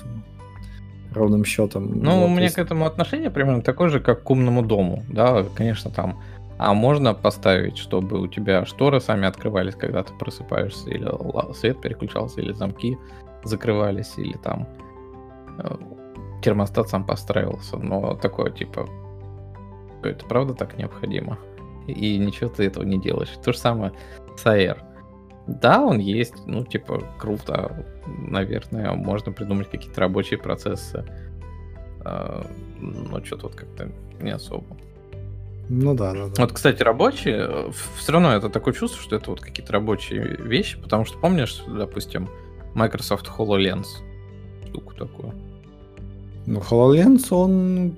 Ровным счетом. Ну, вот, у меня есть... к этому отношение примерно такое же, как к умному дому. Да, конечно, там а можно поставить, чтобы у тебя шторы сами открывались, когда ты просыпаешься, или свет переключался, или замки закрывались, или там э, термостат сам построился. Но такое типа, это правда так необходимо? и ничего ты этого не делаешь. То же самое с AR. Да, он есть, ну, типа, круто, наверное, можно придумать какие-то рабочие процессы, а, но что-то вот как-то не особо. Ну да, да, да. Вот, кстати, рабочие, все равно это такое чувство, что это вот какие-то рабочие вещи, потому что помнишь, допустим, Microsoft HoloLens, штуку такую? Ну, HoloLens, он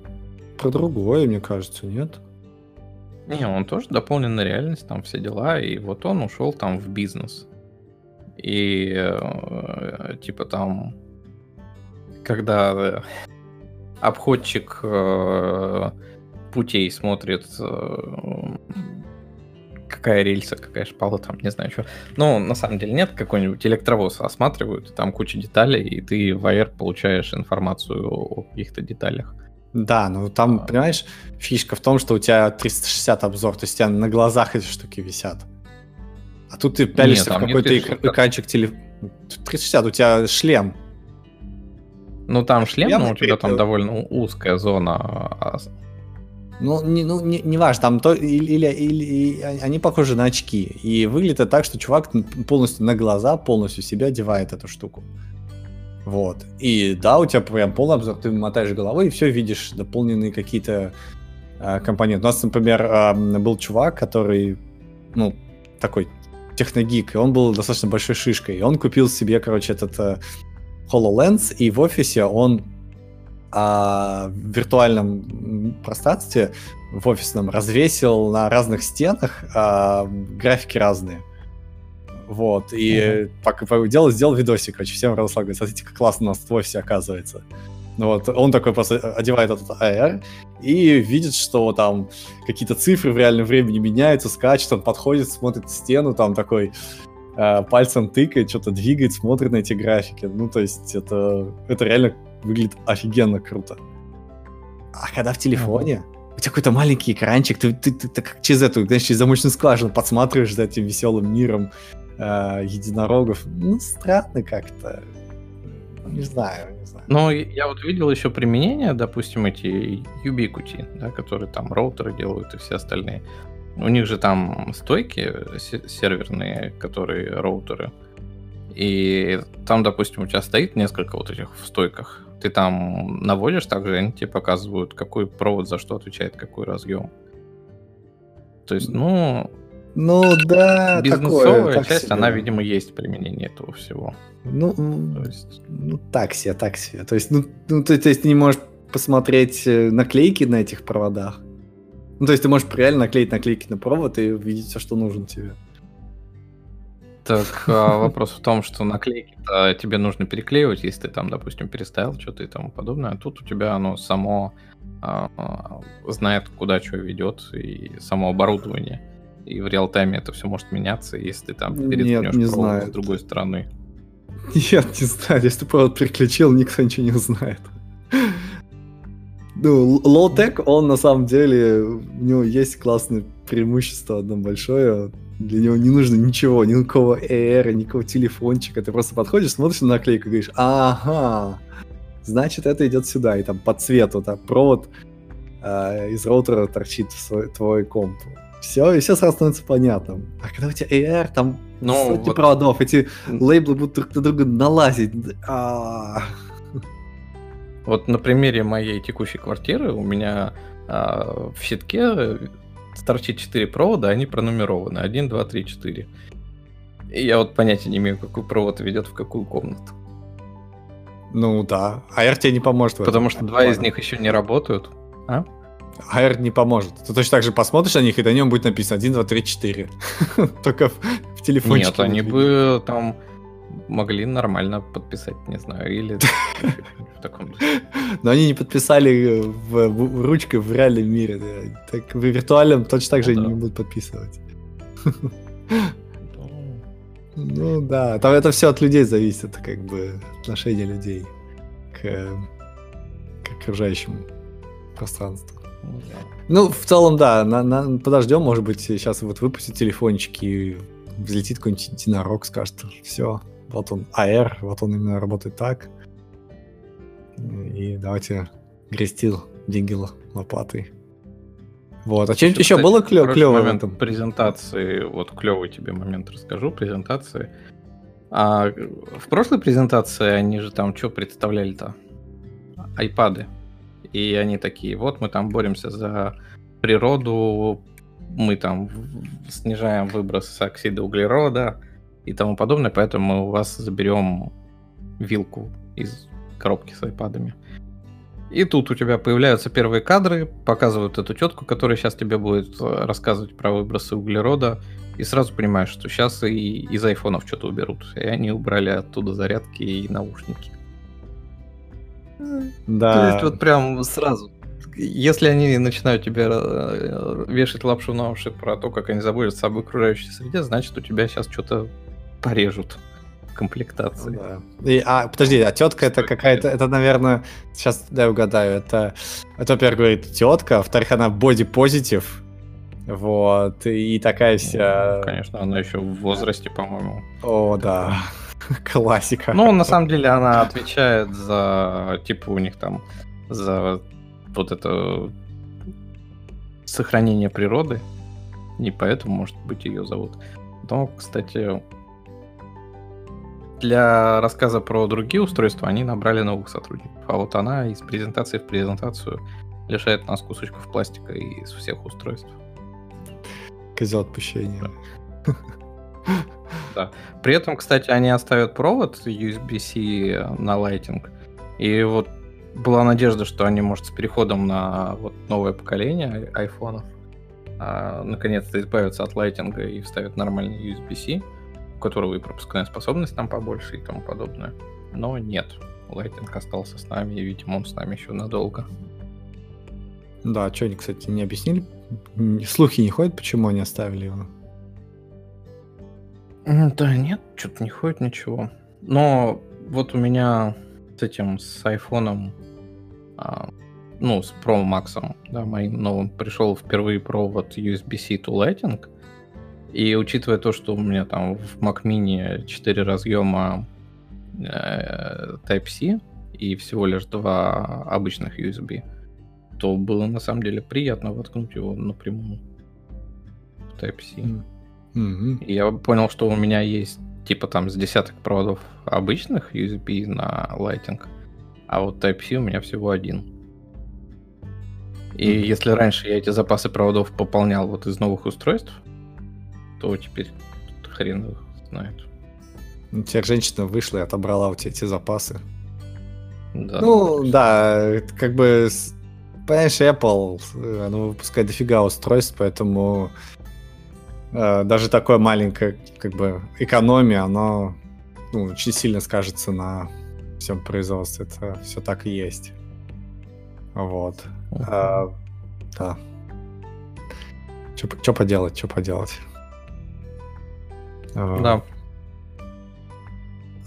про другое, мне кажется, нет? Не, он тоже дополненная реальность, там все дела, и вот он ушел там в бизнес. И э, типа там, когда обходчик э, путей смотрит, э, какая рельса, какая шпала там, не знаю что. Ну, на самом деле нет, какой-нибудь электровоз осматривают, там куча деталей, и ты в AR получаешь информацию о каких-то деталях. Да, ну там, понимаешь, фишка в том, что у тебя 360 обзор, то есть у тебя на глазах эти штуки висят. А тут ты пялишься Нет, в какой-то эк- экранчик телефона. 360, у тебя шлем. Ну там шлем, шлем но у тебя там довольно узкая зона. Ну, не, ну, не, не важно, там то, или, или, или они похожи на очки. И выглядит так, что чувак полностью на глаза, полностью себя одевает эту штуку. Вот. И да, у тебя прям полный обзор, ты мотаешь головой и все видишь дополненные какие-то э, компоненты. У нас, например, э, был чувак, который, ну, такой техногик, и он был достаточно большой шишкой. И он купил себе, короче, этот э, HoloLens, и в офисе он а, в виртуальном пространстве в офисном развесил на разных стенах, а, графики разные. Вот, и mm-hmm. пока делал, сделал видосик, короче, всем разослал, говорит, смотрите, как классно у нас в офисе оказывается. Вот, он такой просто одевает этот AR и видит, что там какие-то цифры в реальном времени меняются, скачет, он подходит, смотрит в стену, там такой э, пальцем тыкает, что-то двигает, смотрит на эти графики. Ну, то есть это, это реально выглядит офигенно круто. А когда в телефоне, у тебя какой-то маленький экранчик, ты, ты, ты, ты как через эту, знаешь, через замочную скважину подсматриваешь за этим веселым миром э, единорогов. Ну, странно как-то. Не знаю, не знаю. Ну, я вот видел еще применение, допустим, эти Ubiquiti, да, которые там роутеры делают и все остальные. У них же там стойки серверные, которые роутеры. И там, допустим, у тебя стоит несколько вот этих в стойках. Ты там наводишь, также они тебе показывают, какой провод за что отвечает, какой разъем. То есть, ну, ну да, бизнесовая такое, часть, себе. она, видимо, есть применение этого всего. Ну, то есть... ну так себе, так себе. То есть, ну, ну то, то есть ты не можешь посмотреть э, наклейки на этих проводах. Ну, то есть ты можешь реально наклеить наклейки на провод и увидеть все, что нужно тебе. Так а вопрос в том, что наклейки тебе нужно переклеивать, если ты там, допустим, переставил что-то и тому подобное. А тут у тебя оно само а, знает, куда что ведет, и само оборудование. И в реал-тайме это все может меняться, если ты там переткнешь не провод знает. с другой стороны. Нет, не знаю. Если ты провод переключил, никто ничего не узнает. Ну, Lowtech, он на самом деле, у него есть классное преимущество одно большое. Для него не нужно ничего, никакого AR, никакого телефончика. Ты просто подходишь, смотришь на наклейку и говоришь, ага, значит, это идет сюда. И там по цвету, там провод э, из роутера торчит в свой, твой комп. Все, и все сразу становится понятным. А когда у тебя AR, там ну, сотни вот... проводов, эти лейблы будут друг на друга налазить. А-а-а. Вот на примере моей текущей квартиры у меня а, в щитке торчит 4 провода, они пронумерованы. 1, 2, 3, 4. И я вот понятия не имею, какой провод ведет в какую комнату. Ну да, AR тебе не поможет. Потому что два из них еще не работают. А? AR не поможет. Ты точно так же посмотришь на них, и на нем будет написано 1, 2, 3, 4. Только в телефоне. Нет, они бы там могли нормально подписать, не знаю, или (laughs) в таком Но они не подписали в, в, ручкой в реальном мире. Да. Так в виртуальном точно так же ну, да. не будут подписывать. Ну да, там это все от людей зависит, как бы отношение людей к, к окружающему пространству. Ну, в целом, да, на, на, подождем, может быть, сейчас вот выпустят телефончики, и взлетит какой-нибудь единорог, скажет, все, вот он AR, вот он именно работает так. И давайте грести деньги лопатой. Вот, а что-нибудь еще было клё- клевое момент презентации, вот клевый тебе момент расскажу, презентации. А в прошлой презентации они же там что представляли-то? Айпады. И они такие, вот мы там боремся за природу, мы там снижаем выброс оксида углерода, и тому подобное, поэтому мы у вас заберем вилку из коробки с айпадами. И тут у тебя появляются первые кадры, показывают эту тетку, которая сейчас тебе будет э, рассказывать про выбросы углерода, и сразу понимаешь, что сейчас и из айфонов что-то уберут. И они убрали оттуда зарядки и наушники. Да. То есть вот прям сразу. Если они начинают тебе э, вешать лапшу на уши про то, как они заботятся об окружающей среде, значит у тебя сейчас что-то порежут комплектации. Да. И, а, подожди, а тетка это какая-то, это, наверное, сейчас дай угадаю, это, это во-первых, говорит тетка, а во-вторых, она боди-позитив, вот, и такая вся... Ну, конечно, она еще в возрасте, по-моему. О, да, (laughs) классика. Ну, на самом деле, она отвечает за, типа, у них там, за вот это сохранение природы, не поэтому, может быть, ее зовут. Но, кстати, для рассказа про другие устройства они набрали новых сотрудников. А вот она из презентации в презентацию лишает нас кусочков пластика из всех устройств. Козел отпущения. Да. да. При этом, кстати, они оставят провод USB-C на Lightning. И вот была надежда, что они, может, с переходом на вот новое поколение айфонов а, наконец-то избавятся от лайтинга и вставят нормальный USB-C, у которого и пропускная способность там побольше и тому подобное. Но нет, лайтинг остался с нами, и, видимо, он с нами еще надолго. Да, что они, кстати, не объяснили? Слухи не ходят, почему они оставили его? Да нет, что-то не ходит ничего. Но вот у меня с этим, с айфоном, а, ну, с Pro Max, да, моим новым, пришел впервые провод USB-C to Lighting. И учитывая то, что у меня там в Mac Mini 4 разъема э, Type-C и всего лишь два обычных USB, то было на самом деле приятно воткнуть его напрямую в Type-C. Mm-hmm. И я понял, что у меня есть типа там с десяток проводов обычных USB на Lighting, а вот Type-C у меня всего один. И mm-hmm. если раньше я эти запасы проводов пополнял вот из новых устройств, то теперь хрен их знает. Ну, теперь женщина вышла и отобрала у тебя эти запасы. Да. Ну, да, как бы, понимаешь, Apple, э, она выпускает дофига устройств, поэтому э, даже такое маленькое, как бы, экономия, оно ну, очень сильно скажется на всем производстве. Это все так и есть. Вот. Uh-huh. А, да. Что поделать, что поделать. А, да.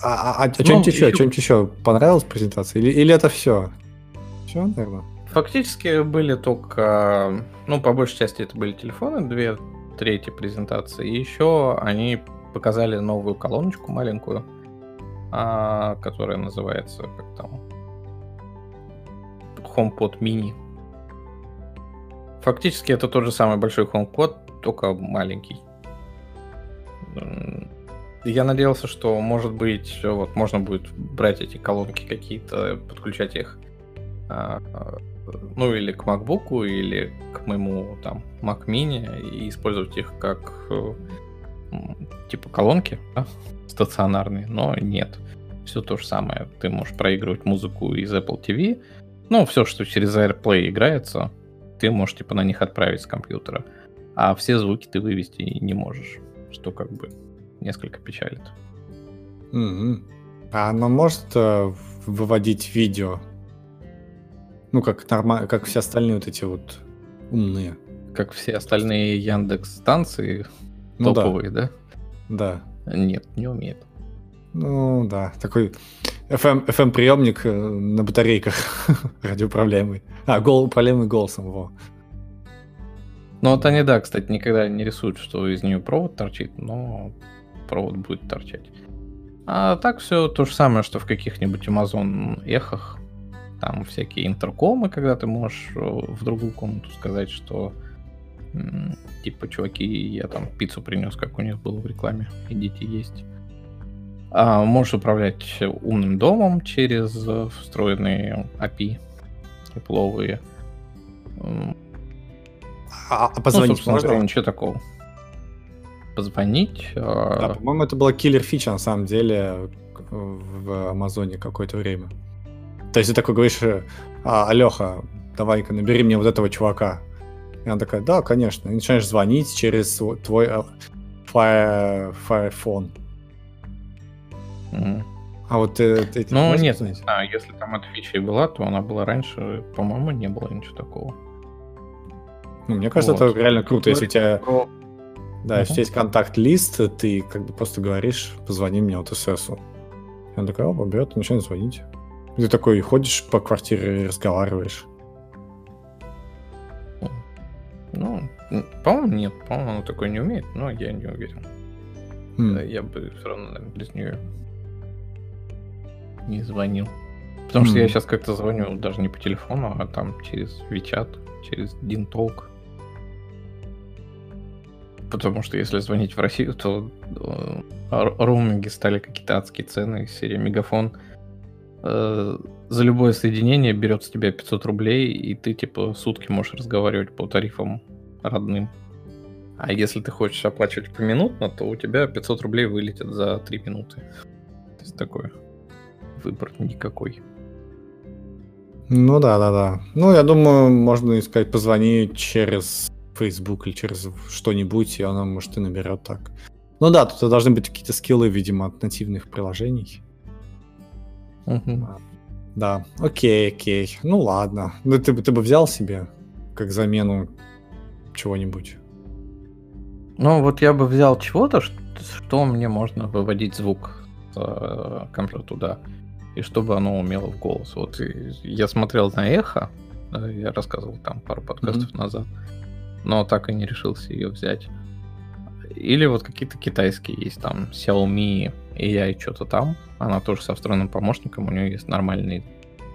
А, а, а, ну, что-нибудь еще, еще... что-нибудь еще понравилось презентация? Или, или это все? Все, наверное? Фактически были только, ну, по большей части это были телефоны, две трети презентации. И еще они показали новую колоночку маленькую, а, которая называется, как там, HomePod Mini. Фактически это тот же самый большой HomePod, только маленький. Я надеялся, что, может быть, вот можно будет брать эти колонки какие-то, подключать их, а, ну, или к MacBook, или к моему там Mac Mini, и использовать их как э, типа колонки, да, стационарные, но нет. Все то же самое. Ты можешь проигрывать музыку из Apple TV, ну, все, что через AirPlay играется, ты можешь типа на них отправить с компьютера. А все звуки ты вывести не можешь. Что как бы несколько печалит. Mm-hmm. А оно может э, выводить видео? Ну, как нормально, как все остальные вот эти вот умные. Как все остальные Яндекс станции ну, топовые, да? Да. Нет, не умеет. Ну да, такой FM, FM приемник э, на батарейках (laughs) радиоуправляемый. А, гол, управляемый голосом, во. Ну вот они, да, кстати, никогда не рисуют, что из нее провод торчит, но провод будет торчать. А так все то же самое, что в каких-нибудь Amazon эхах. Там всякие интеркомы, когда ты можешь э, в другую комнату сказать, что типа, чуваки, я там пиццу принес, как у них было в рекламе, идите есть. А, можешь управлять умным домом через встроенные API тепловые. А, а позвонить ну, можно? Говоря, ничего такого. Позвонить? А, да, по-моему, это была киллер фича на самом деле в Амазоне какое-то время. То есть ты такой говоришь, а, Алёха, давай-ка набери мне вот этого чувака. И она такая, да, конечно. И начинаешь звонить через твой а, Fire, Fire Phone. А вот э, эти Ну, нет, не знаю, если там эта фича и была, то она была раньше, по-моему, не было ничего такого. Ну, мне кажется, вот. это реально круто, если у тебя... Про... Да, uh-huh. если есть контакт-лист, ты как бы просто говоришь, позвони мне вот ССу. И он такой, о, берет и начинает звонить. И ты такой ходишь по квартире и разговариваешь. Ну, по-моему, нет. По-моему, она такое не умеет, но я не уверен. Mm. Я бы все равно, наверное, без нее не звонил. Потому mm что я сейчас как-то звоню даже не по телефону, а там через WeChat, через DinTalk. Потому что если звонить в Россию, то э, роуминги стали какие-то адские цены. Серия Мегафон э, за любое соединение берет с тебя 500 рублей, и ты типа сутки можешь разговаривать по тарифам родным. А если ты хочешь оплачивать поминутно, то у тебя 500 рублей вылетят за 3 минуты. То есть такое выбор никакой. Ну да, да, да. Ну, я думаю, можно искать, позвони через Facebook или через что-нибудь, и она, может, и наберет так. Ну да, тут должны быть какие-то скиллы, видимо, от нативных приложений. Мгм. Да, окей, окей. Ну ладно. Ну ты, бы- ты бы взял себе как замену чего-нибудь. Ну, вот я бы взял чего-то, ш- что мне можно выводить звук с э, компьютера туда, и чтобы оно умело в голос. Вот я смотрел на эхо, да, я рассказывал там пару подкастов назад, но так и не решился ее взять. Или вот какие-то китайские есть, там Xiaomi AI что-то там. Она тоже со встроенным помощником, у нее есть нормальный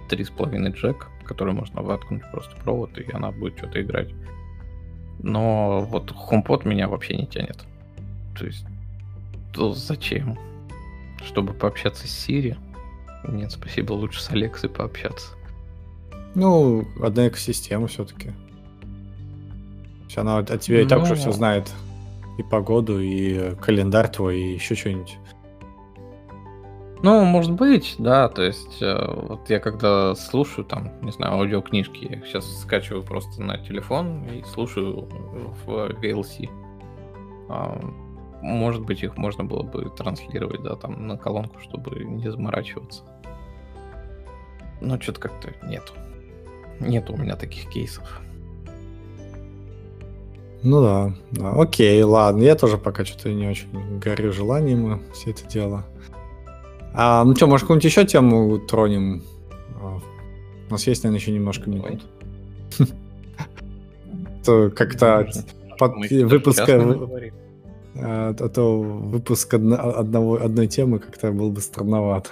3,5 джек, который можно воткнуть просто провод, и она будет что-то играть. Но вот HomePod меня вообще не тянет. То есть, то зачем? Чтобы пообщаться с Siri? Нет, спасибо, лучше с Алексой пообщаться. Ну, одна экосистема все-таки. Она от тебя и так уже Ну. все знает. И погоду, и календарь твой, и еще что-нибудь. Ну, может быть, да, то есть, э, вот я когда слушаю там, не знаю, аудиокнижки, я их сейчас скачиваю просто на телефон и слушаю в VLC. А, Может быть, их можно было бы транслировать, да, там на колонку, чтобы не заморачиваться. Но что-то как-то нету. Нету у меня таких кейсов. Ну да, да. Окей, ладно. Я тоже пока что-то не очень горю желанием все это дело. А, ну что, может, какую-нибудь еще тему тронем? А, У нас есть, наверное, еще немножко Давай. минут. (laughs) То как-то под говорим. а, то выпуск одно- одного, одной темы как-то был бы странноват.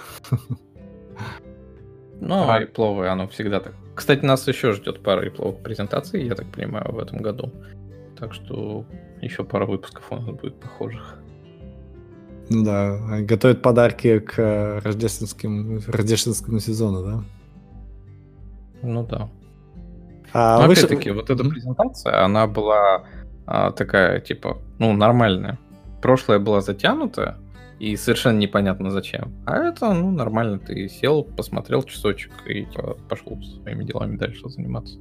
Ну, А- айпловое, оно всегда так. Кстати, нас еще ждет пара айпловых презентаций, я так понимаю, в этом году. Так что еще пара выпусков у нас будет похожих. Ну да, готовят подарки к э, рождественским, рождественскому сезону, да? Ну да. А Но вы опять-таки, вот эта презентация, она была а, такая, типа, ну, нормальная. Прошлая была затянутая, и совершенно непонятно зачем. А это, ну, нормально. Ты сел, посмотрел часочек и типа, пошел своими делами дальше заниматься.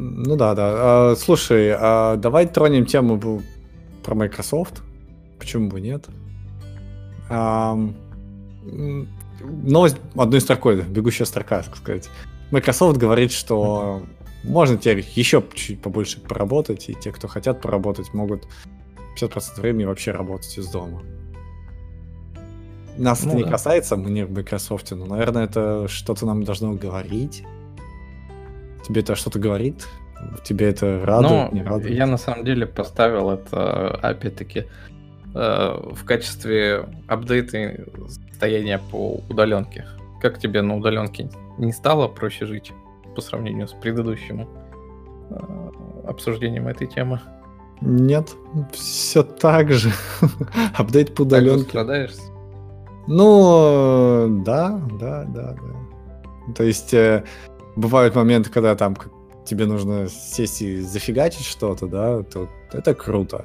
Ну да, да. А, слушай, а давай тронем тему про Microsoft. Почему бы нет? М, новость одной строкой, бегущая строка, так сказать. Microsoft говорит, что можно теперь еще чуть побольше поработать, и те, кто хотят поработать, могут 50% времени вообще работать из дома. Нас Ну это не да. касается, мы не в Microsoft, но, наверное, это что-то нам должно говорить. Тебе это что-то говорит? Тебе это радует, не Ну, радует? я на самом деле поставил это, опять-таки, э, в качестве апдейта состояния по удаленке. Как тебе на удаленке не стало проще жить по сравнению с предыдущим э, обсуждением этой темы? Нет, все так же. (laughs) Апдейт по Так удаленке. страдаешь? Ну, э, да, да, да, да. То есть бывают моменты, когда там тебе нужно сесть и зафигачить что-то, да, то это круто.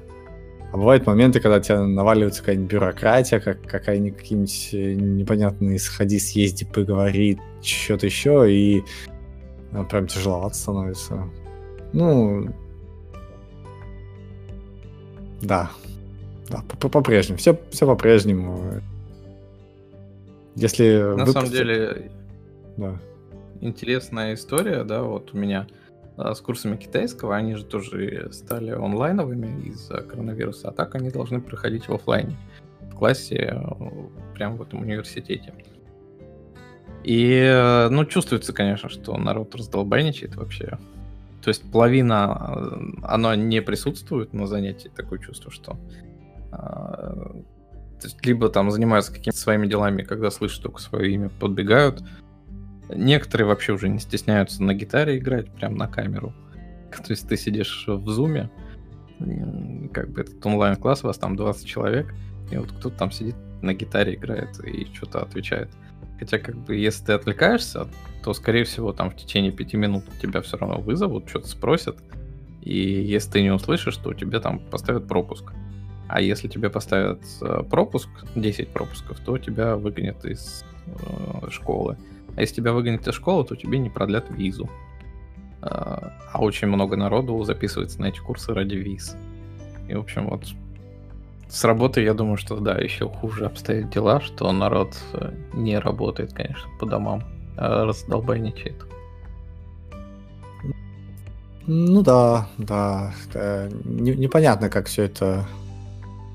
А бывают моменты, когда тебя наваливается какая-нибудь бюрократия, как какая-нибудь какие-нибудь э, непонятные сходи, съезди, поговори, что-то еще, и э, прям тяжеловато становится. Ну, да, да, по- по- по-прежнему, все, все по-прежнему. Если На выпустят- самом деле, да. Интересная история, да, вот у меня а, с курсами китайского, они же тоже стали онлайновыми из-за коронавируса, а так они должны проходить в оффлайне, в классе, э, прямо в этом университете. И, э, ну, чувствуется, конечно, что народ раздолбайничает вообще. То есть половина, э, оно не присутствует на занятии, такое чувство, что а, либо там занимаются какими-то своими делами, когда слышат только свое имя, подбегают, Некоторые вообще уже не стесняются на гитаре играть прям на камеру. (laughs) То есть ты сидишь в зуме, как бы этот онлайн-класс, у вас там 20 человек, и вот кто-то там сидит на гитаре играет и что-то отвечает. Хотя, как бы, если ты отвлекаешься, то, скорее всего, там в течение пяти минут тебя все равно вызовут, что-то спросят, и если ты не услышишь, то тебе там поставят пропуск. А если тебе поставят э, пропуск, 10 пропусков, то тебя выгонят из э, школы. А если тебя выгонят из школы, то тебе не продлят визу. Э, а очень много народу записывается на эти курсы ради виз. И, в общем, вот с работы, я думаю, что да, еще хуже обстоят дела, что народ э, не работает, конечно, по домам, а раздолбайничает. Ну да, да. Не- непонятно, как все это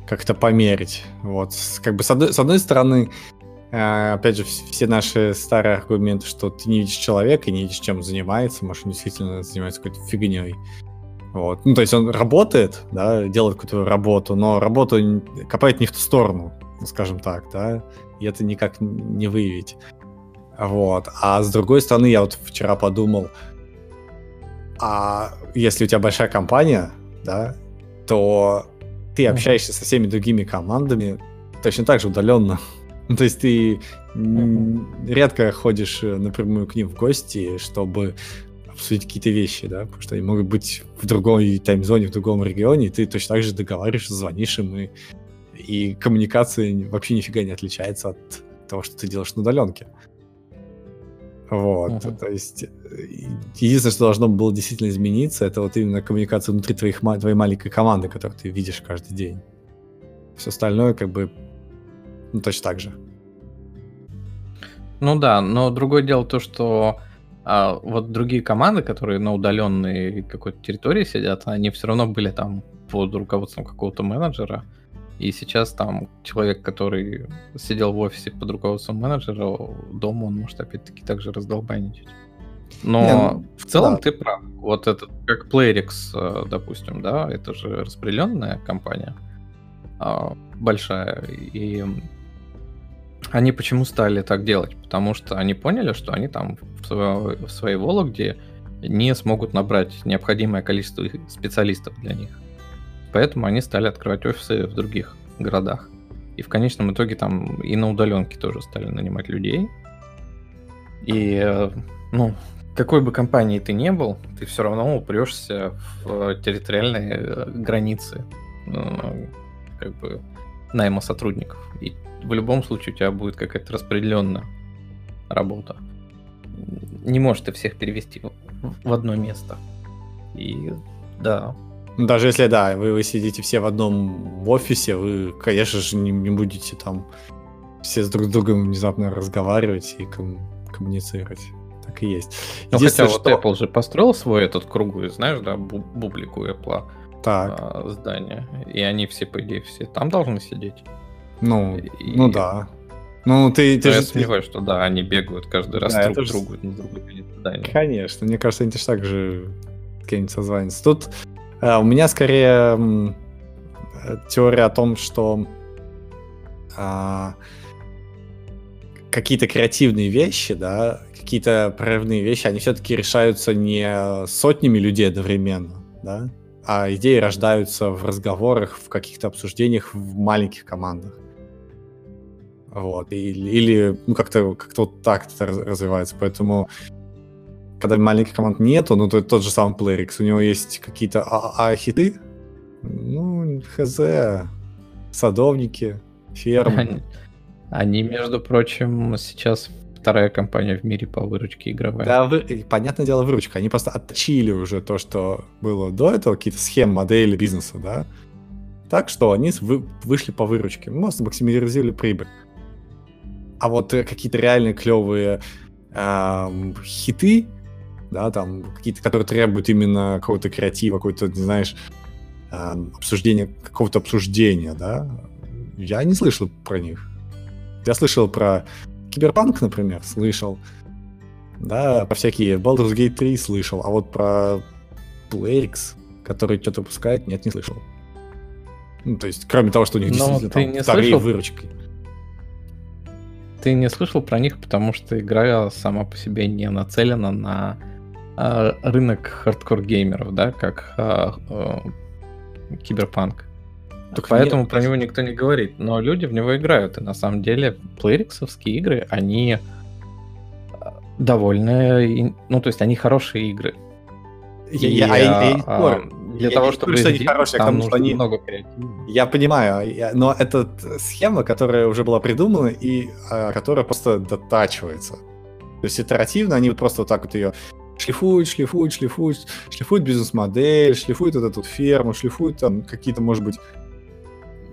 как-то померить. Вот. Как бы с одной, с одной стороны, э, опять же, вс- все наши старые аргументы, что ты не видишь человека и не видишь, чем он занимается, может, он действительно занимается какой-то фигней. Вот. Ну, то есть он работает, да, делает какую-то работу, но работу копает не в ту сторону, ну, скажем так, да, и это никак не выявить. Вот. А с другой стороны, я вот вчера подумал, а если у тебя большая компания, да, то ты общаешься со всеми другими командами точно так же удаленно. Ну, то есть ты редко ходишь э, напрямую к ним в гости, чтобы обсудить какие-то вещи, да, потому что они могут быть в другой таймзоне, в другом регионе, и ты точно так же договариваешься, звонишь им, и, и коммуникация вообще нифига не отличается от того, что ты делаешь на удаленке. Вот, Мгм. то есть э, единственное, что должно было действительно измениться, это вот именно коммуникация внутри твоих, твоей маленькой команды, которую ты видишь каждый день. Все остальное как бы ну, точно так же. Ну да, но другое дело то, что а, вот другие команды, которые на удаленной какой-то территории сидят, они все равно были там под руководством какого-то менеджера. И сейчас там человек, который сидел в офисе под руководством менеджера, дома он может опять-таки также раздолбайничать. Но Не, ну, в целом да. ты прав. Вот это как Playrix, э, допустим, да, это же распределенная компания а, большая. И они почему стали так делать? Потому что они поняли, что они там в, своё- в своей Вологде не смогут набрать необходимое количество специалистов для них. Поэтому они стали открывать офисы в других городах. И в конечном итоге там и на удаленке тоже стали нанимать людей. И, э, ну, какой бы компании ты не был, ты все равно упрешься в территориальные э, границы э, как бы найма сотрудников. И в любом случае у тебя будет какая-то распределенная работа. Не можешь ты всех перевести в- одно место. И да, Ну, Даже если, да, вы, вы сидите все в одном офисе, вы, конечно же, не, не будете там все с друг с другом внезапно разговаривать и ком- коммуницировать. Так и есть. Ну, хотя Единственное, вот что- Apple же построил свой этот круглый, знаешь, да, бу- бублику Apple Так, а, здание. И они все, по идее, все там должны сидеть. Ну, И- ну да. Ну, ты, Но ты я же... сомневаюсь, что да, они бегают каждый раз Да, друг это ж- другу на другой здания. Конечно, мне кажется, они так же какие-нибудь созванятся. Тут э, у меня скорее э, теория о том, что а, какие-то креативные вещи, да, какие-то прорывные вещи, они все-таки решаются не сотнями людей одновременно, да, а идеи рождаются в разговорах, в каких-то обсуждениях в маленьких командах. Вот. Или, или ну, как-то как вот так это раз- развивается. Поэтому когда маленьких команд нету, ну, то тот же самый Playrix, у него есть какие-то а, а хиты, ну, хз, садовники, фермы. Они, они, между прочим, сейчас вторая компания в мире по выручке игровая. Да, вы, и, понятное дело, выручка. Они просто отточили уже то, что было до этого, какие-то схемы, модели бизнеса, да. Так что они вы- вышли по выручке. Просто максимизировали прибыль. А вот э, какие-то реальные клевые ам, хиты, да, там, какие-то, которые требуют именно какого-то креатива, какой-то, не знаешь, ам, обсуждения, какого-то обсуждения, да, я не слышал про них. Я слышал про Киберпанк, например, слышал. Да, про всякие Baldur's Gate 3 слышал, а вот про Playrix, который что-то выпускает, нет, не слышал. Ну, то есть, кроме того, что у них Но действительно ты там не вторые слышал? выручки. Ты не слышал про них, потому что игра сама по себе не нацелена на а, рынок хардкор-геймеров, да, как а, а, Киберпанк. Так Поэтому нет. про него никто не говорит. Но люди в него играют. И на самом деле плейриксовские игры, они а, довольно... Ну, то есть они хорошие игры. Я, И, я- я- я не а, спорю. Для я того, не чтобы говорю, что они хорошие, там нужно они- много креатива. Я понимаю, я- но это схема, которая уже была придумана и а, которая просто дотачивается. То есть итеративно они вот просто вот так вот ее шлифуют, шлифуют, шлифуют, шлифуют бизнес-модель, шлифуют вот эту ферму, шлифуют там какие-то, может быть,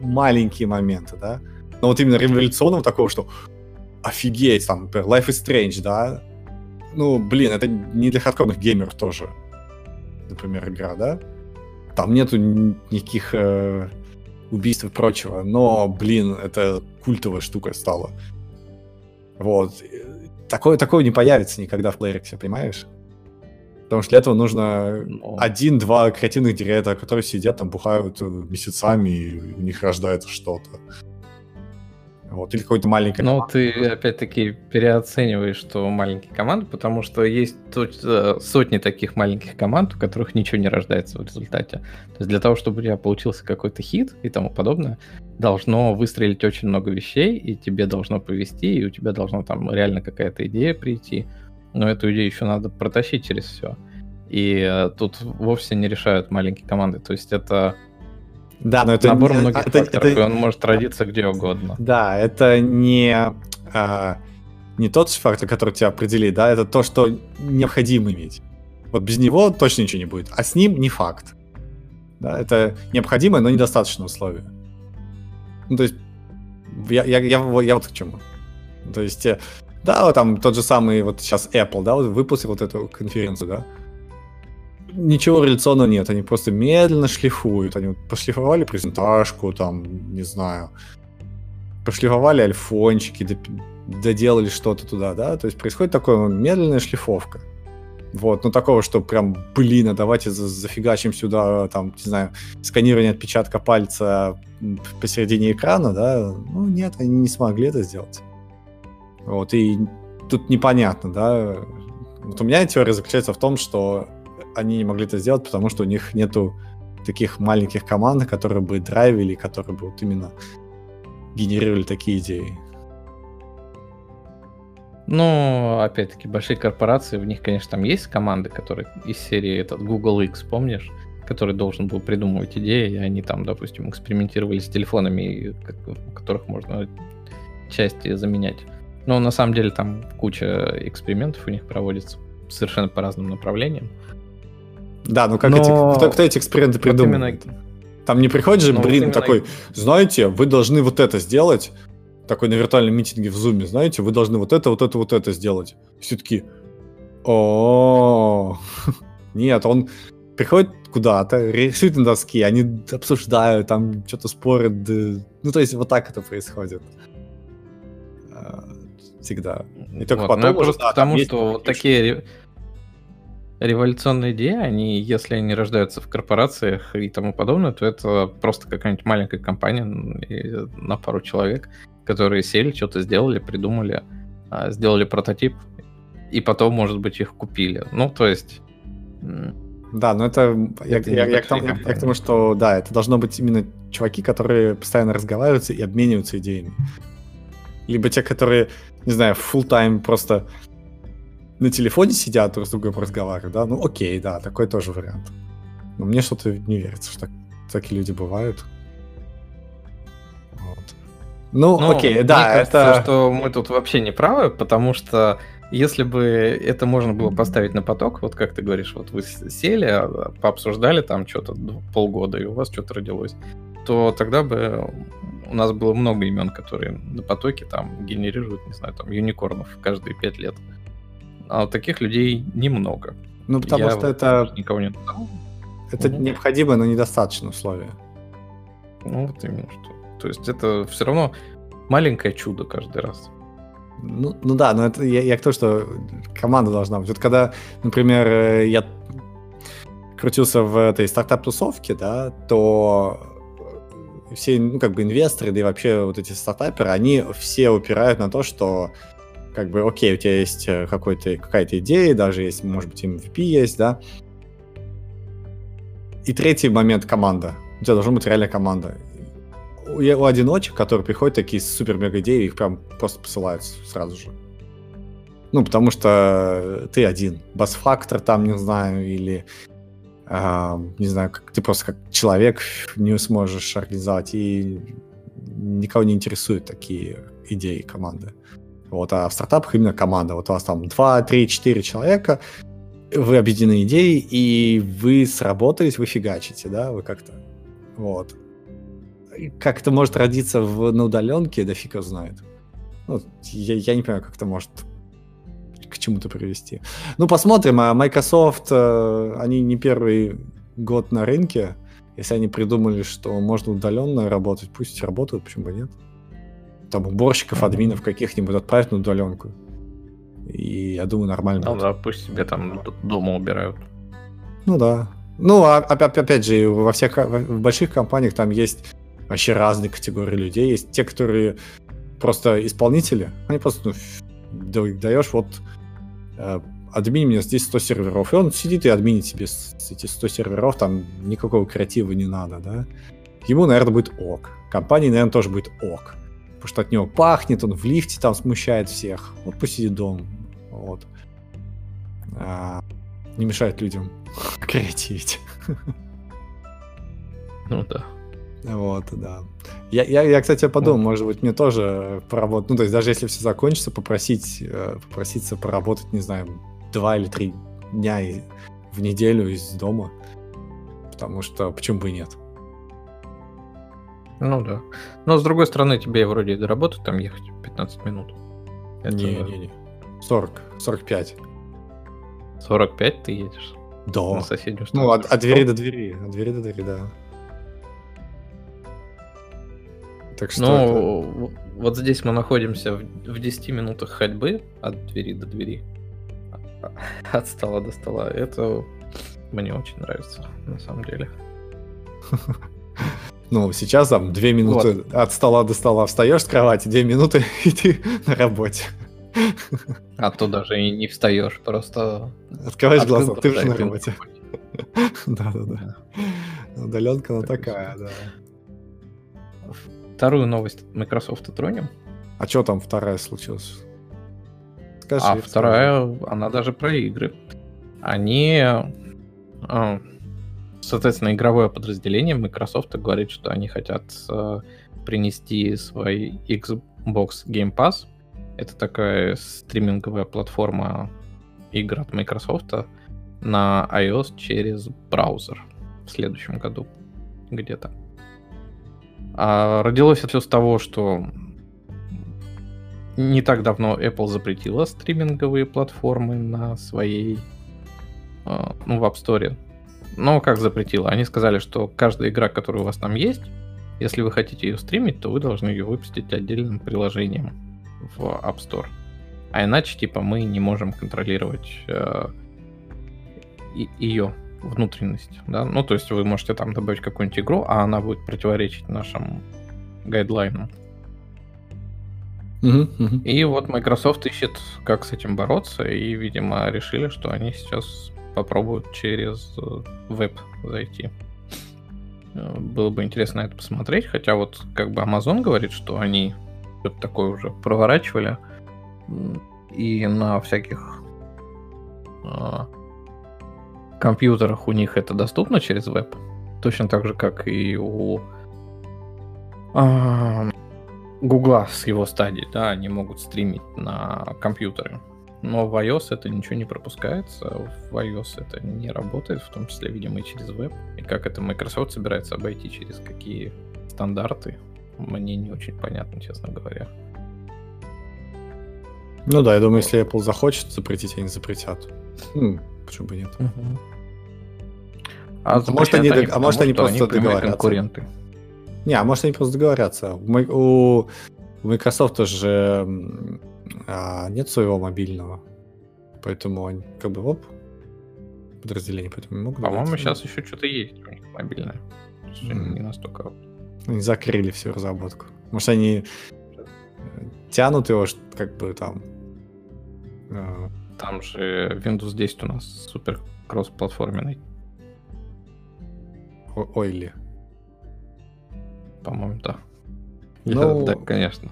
маленькие моменты, да. Но вот именно революционного такого, что офигеть, там, например, Life is Strange, да. Ну, блин, это не для хардкорных геймеров тоже, например, игра, да. Там нету ни- никаких э, убийств и прочего, но, блин, это культовая штука стала. Вот. Такое, такое не появится никогда в Playrix, понимаешь? Потому что для этого нужно Но- один-два креативных директора, которые сидят там, бухают э, месяцами, и у них рождается что-то. Вот. Или какой-то маленький... Ну, ты опять-таки переоцениваешь, что маленькие команды, потому что есть э, сотни таких маленьких команд, у которых ничего не рождается в результате. То есть для того, чтобы у тебя получился какой-то хит и тому подобное, должно выстрелить очень много вещей, и тебе должно повести, и у тебя должна там реально какая-то идея прийти. Но эту идею еще надо протащить через все. И э, тут вовсе не решают маленькие команды. То есть это Да, но это... набор не- многих это- факторов, это- и он может родиться где угодно. Да, это не, а, не тот фактор, который тебя определит, да, это то, что необходимо иметь. Вот без него точно ничего не будет, а с ним не факт. Да, это необходимое, но недостаточное условие. Ну, то есть, я, я, я, вот- я вот к чему. То есть, э, да, вот там тот же самый, вот сейчас Apple, да, вот выпустил вот эту конференцию, да. Ничего революционного нет, они просто медленно шлифуют. Они пошлифовали презентажку, там, не знаю, пошлифовали альфончики, доделали что-то туда, да, то есть происходит такая медленная шлифовка. Вот, ну такого, что прям, блин, а давайте за- зафигачим сюда, там, не знаю, сканирование отпечатка пальца посередине экрана, да, ну нет, они не смогли это сделать. Вот, и тут непонятно, да, вот у меня теория заключается в том, что они не могли это сделать, потому что у них нету таких маленьких команд, которые бы драйвили, которые бы вот именно генерировали такие идеи. Ну, опять-таки, большие корпорации, в них, конечно, там есть команды, которые из серии этот Google X, помнишь? Который должен был придумывать идеи, и они там, допустим, экспериментировали с телефонами, в которых можно части заменять. Но на самом деле там куча экспериментов у них проводится совершенно по разным направлениям. Да, ну как Но эти, кто, кто эти эксперименты вот придумывает? Там не приходит же Ну, вот Брин именно- такой, знаете, вы должны вот это сделать, такой на виртуальном митинге в зуме, знаете, вы должны вот это, вот это, вот это сделать. Все таки о (laughs) Нет, он приходит куда-то, рисует на доске, они обсуждают, там что-то спорят. Ну, то есть вот так это происходит. А, Всегда. И только Вот, потом ну, уже, просто да, к там тому, есть что вот такие революционные идеи, они, если они рождаются в корпорациях и тому подобное, то это просто какая-нибудь маленькая компания на пару человек, которые сели, что-то сделали, придумали, а, сделали прототип, и потом, может быть, их купили. Ну, то есть... Да, но это, я, Это я- я к небольшие тому, я- я к тому, что да, это должно быть именно чуваки, которые постоянно разговариваются и обмениваются идеями. Либо те, которые, не знаю, full тайм просто на телефоне сидят, друг с другом разговаривают, да, ну окей, да, такой тоже вариант. Но мне что-то не верится, что так- такие люди бывают. Вот. Ну, Ну, окей, да, кажется, это... что мы тут вообще не правы, потому что если бы это можно было поставить на поток, вот как ты говоришь, вот вы сели, а, пообсуждали там что-то полгода, и у вас что-то родилось, то тогда бы у нас было много имен, которые на потоке там генерируют, не знаю, там юникорнов каждые пять лет. А таких людей немного. Ну, потому Я что это, никого не это Мгм. необходимое, но недостаточное условие. Ну, вот именно что. То есть это все равно маленькое чудо каждый раз. Ну, ну да, но это я, я к тому, что команда должна быть. Вот когда, например, э, я крутился в этой стартап-тусовке, да, то все, ну, как бы инвесторы, да и вообще вот эти стартаперы, они все упирают на то, что как бы, окей, у тебя есть э, какой-то, какая-то идея, даже если, может быть, MVP есть, да. И третий момент — команда. У тебя должна быть реальная команда. У, у одиночек, которые приходят такие супер-мега идеи, их прям просто посылают сразу же. Ну, потому что ты один. Бас-фактор там, не знаю, или а, не знаю, как ты просто как человек не сможешь организовать, и никого не интересуют такие идеи команды. Вот, а в стартапах именно команда. Вот у вас там 2, 3, 4 человека, вы объединены идеей, и вы сработались, вы фигачите, да, вы как-то, вот. Как это может родиться в, на удаленке, да фиг его знает. Ну, я, я не понимаю, как это может к чему-то привести. Ну, посмотрим. А Microsoft, э, они не первый год на рынке. Если они придумали, что можно удаленно работать, пусть работают, почему бы нет. Там уборщиков, админов каких-нибудь отправить на удаленку. И я думаю, нормально Ну будет. да, пусть себе там дома убирают. Ну да. Ну, а, опять, опять же, во всех в больших компаниях там есть вообще разные категории людей. Есть те, которые просто исполнители. Они просто ну, даешь вот э, админ мне здесь 100 серверов, и он сидит и админит себе эти 100 серверов, там никакого креатива не надо, да. Ему, наверное, будет ок. Компании, наверное, тоже будет ок. Потому что от него пахнет, он в лифте там смущает всех. Вот пусть сидит дома. Вот. А, не мешает людям (laughs) креативить. Ну да. Вот, да. Я, я, я, кстати, подумал, может быть, мне тоже поработать. Ну, то есть, даже если все закончится, попросить, э, попроситься поработать, не знаю, два или три дня в неделю из дома. Потому что почему бы и нет? Ну да. Но с другой стороны, тебе вроде до работы там ехать 15 минут. Не-не-не. 40, 45. 45 ты едешь? Да. На соседнюю Ну, от, от двери до двери. От двери до двери, да. Так что ну, это... вот здесь мы находимся в, в 10 минутах ходьбы от двери до двери. (laughs) От стола до стола. Это мне очень нравится, на самом деле. (laughs) Ну, сейчас там две минуты вот. от стола до стола встаешь с кровати, две минуты, (laughs) и ты на работе. А то даже и не встаешь, просто... Открываешь глаза, ты уже на работе. Да-да-да. (laughs) Удаленка она такая, да. Вторую новость Microsoft тронем. А что там вторая случилась? Скажи, а вторая, она даже про игры. Они а, соответственно, игровое подразделение Microsoft говорит, что они хотят э, принести свой Xbox Game Pass. Это такая стриминговая платформа игр от Microsoft на iOS через браузер в следующем году где-то. А родилось это все с того, что не так давно Apple запретила стриминговые платформы на своей, э, ну, в App Store но как запретила? Они сказали, что каждая игра, которая у вас там есть, если вы хотите ее стримить, то вы должны ее выпустить отдельным приложением в App Store. А иначе, типа, мы не можем контролировать э, ее внутренность. Да? Ну, то есть вы можете там добавить какую-нибудь игру, а она будет противоречить нашим гайдлайнам. Uh-huh, uh-huh. И вот Microsoft ищет, как с этим бороться, и, видимо, решили, что они сейчас попробуют через э, веб зайти. Э, было бы интересно это посмотреть, хотя вот как бы Amazon говорит, что они что-то такое уже проворачивали, и на всяких э, компьютерах у них это доступно через веб, точно так же, как и у э, с его стадии, да, они могут стримить на компьютеры. Но в iOS это ничего не пропускается, в iOS это не работает, в том числе, видимо, и через веб. И как это Microsoft собирается обойти, через какие стандарты, мне не очень понятно, честно говоря. Ну да, я думаю, если Apple захочет запретить, они запретят. Ну, почему бы нет? Угу. А, а может они, они, а может они просто они договорятся. Конкуренты. Не, а может они просто договорятся. У Microsoft тоже а нет своего мобильного. Поэтому они как бы оп, подразделение, поэтому могут. По-моему, сейчас еще что-то есть у них мобильное. Mm. Не настолько. Они закрыли всю разработку. Может, они э, тянут его, как бы там. Э, там же Windows 10 у нас супер кросс-платформенный. Ой ли. По-моему, да. Ну, (laughs) да, конечно.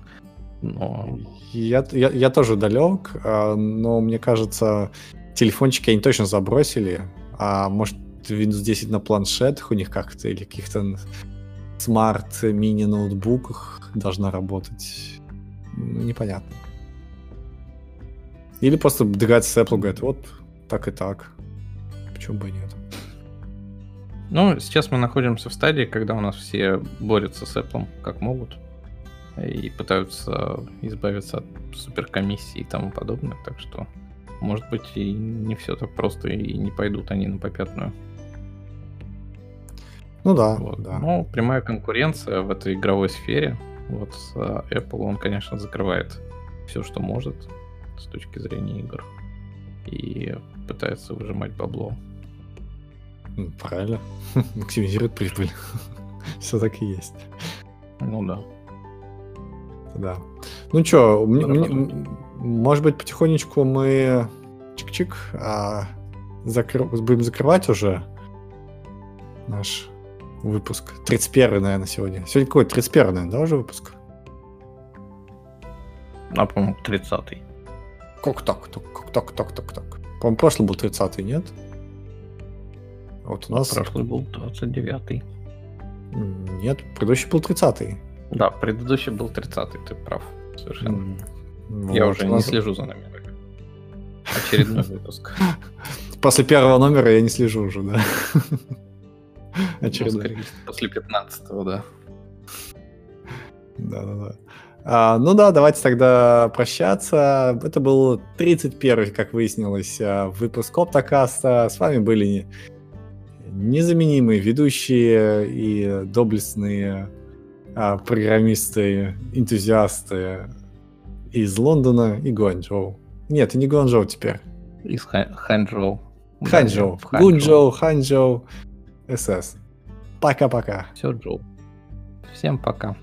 Но... Я, я, я тоже далек, а, но мне кажется, телефончики они точно забросили, а может Windows 10 на планшетах у них как-то или каких-то смарт мини-ноутбуках должна работать. Непонятно. Или просто договорятся с Apple, говорят, вот так и так. Почему бы и нет? Ну, сейчас мы находимся в стадии, когда у нас все борются с Apple как могут и пытаются избавиться от суперкомиссии и тому подобное, так что, может быть, и не все так просто, и не пойдут они на попятную. Ну да, Вот. да. Ну, прямая конкуренция в этой игровой сфере. Вот с а, Apple он, конечно, закрывает все, что может с точки зрения игр. И пытается выжимать бабло. Правильно. (laughs) Максимизирует прибыль. (laughs) Все так и есть. Ну да. Да. Ну что, может быть, потихонечку мы чик-чик а, закры- будем закрывать уже наш выпуск. 31 наверное, сегодня. Сегодня какой? 31 наверное, да, уже выпуск? А, по-моему, 30-й. Как так? Как так, так, так, так? По-моему, прошлый был 30 нет? Вот у нас... Прошлый был 29-й. М, Нет, предыдущий был 30 Да, предыдущий был 30-й, ты прав. Совершенно. М, Я вот уже не нас- слежу за номерами. Очередной выпуск. (laughs) После первого номера я не слежу уже, да. Ну, Очередной. После 15-го, да. Да, да, да. А, ну да, давайте тогда прощаться. Это был 31 как выяснилось, а, выпуск Оптокаста. С вами были незаменимые ведущие и доблестные а, программисты, энтузиасты из Лондона и Гуанчжоу. Нет, и не Гуанчжоу теперь. Из Ха- Ханчжоу. Ханчжоу. Гунчжоу, Ханчжоу, СС. Пока-пока. Все, Джоу. Всем пока.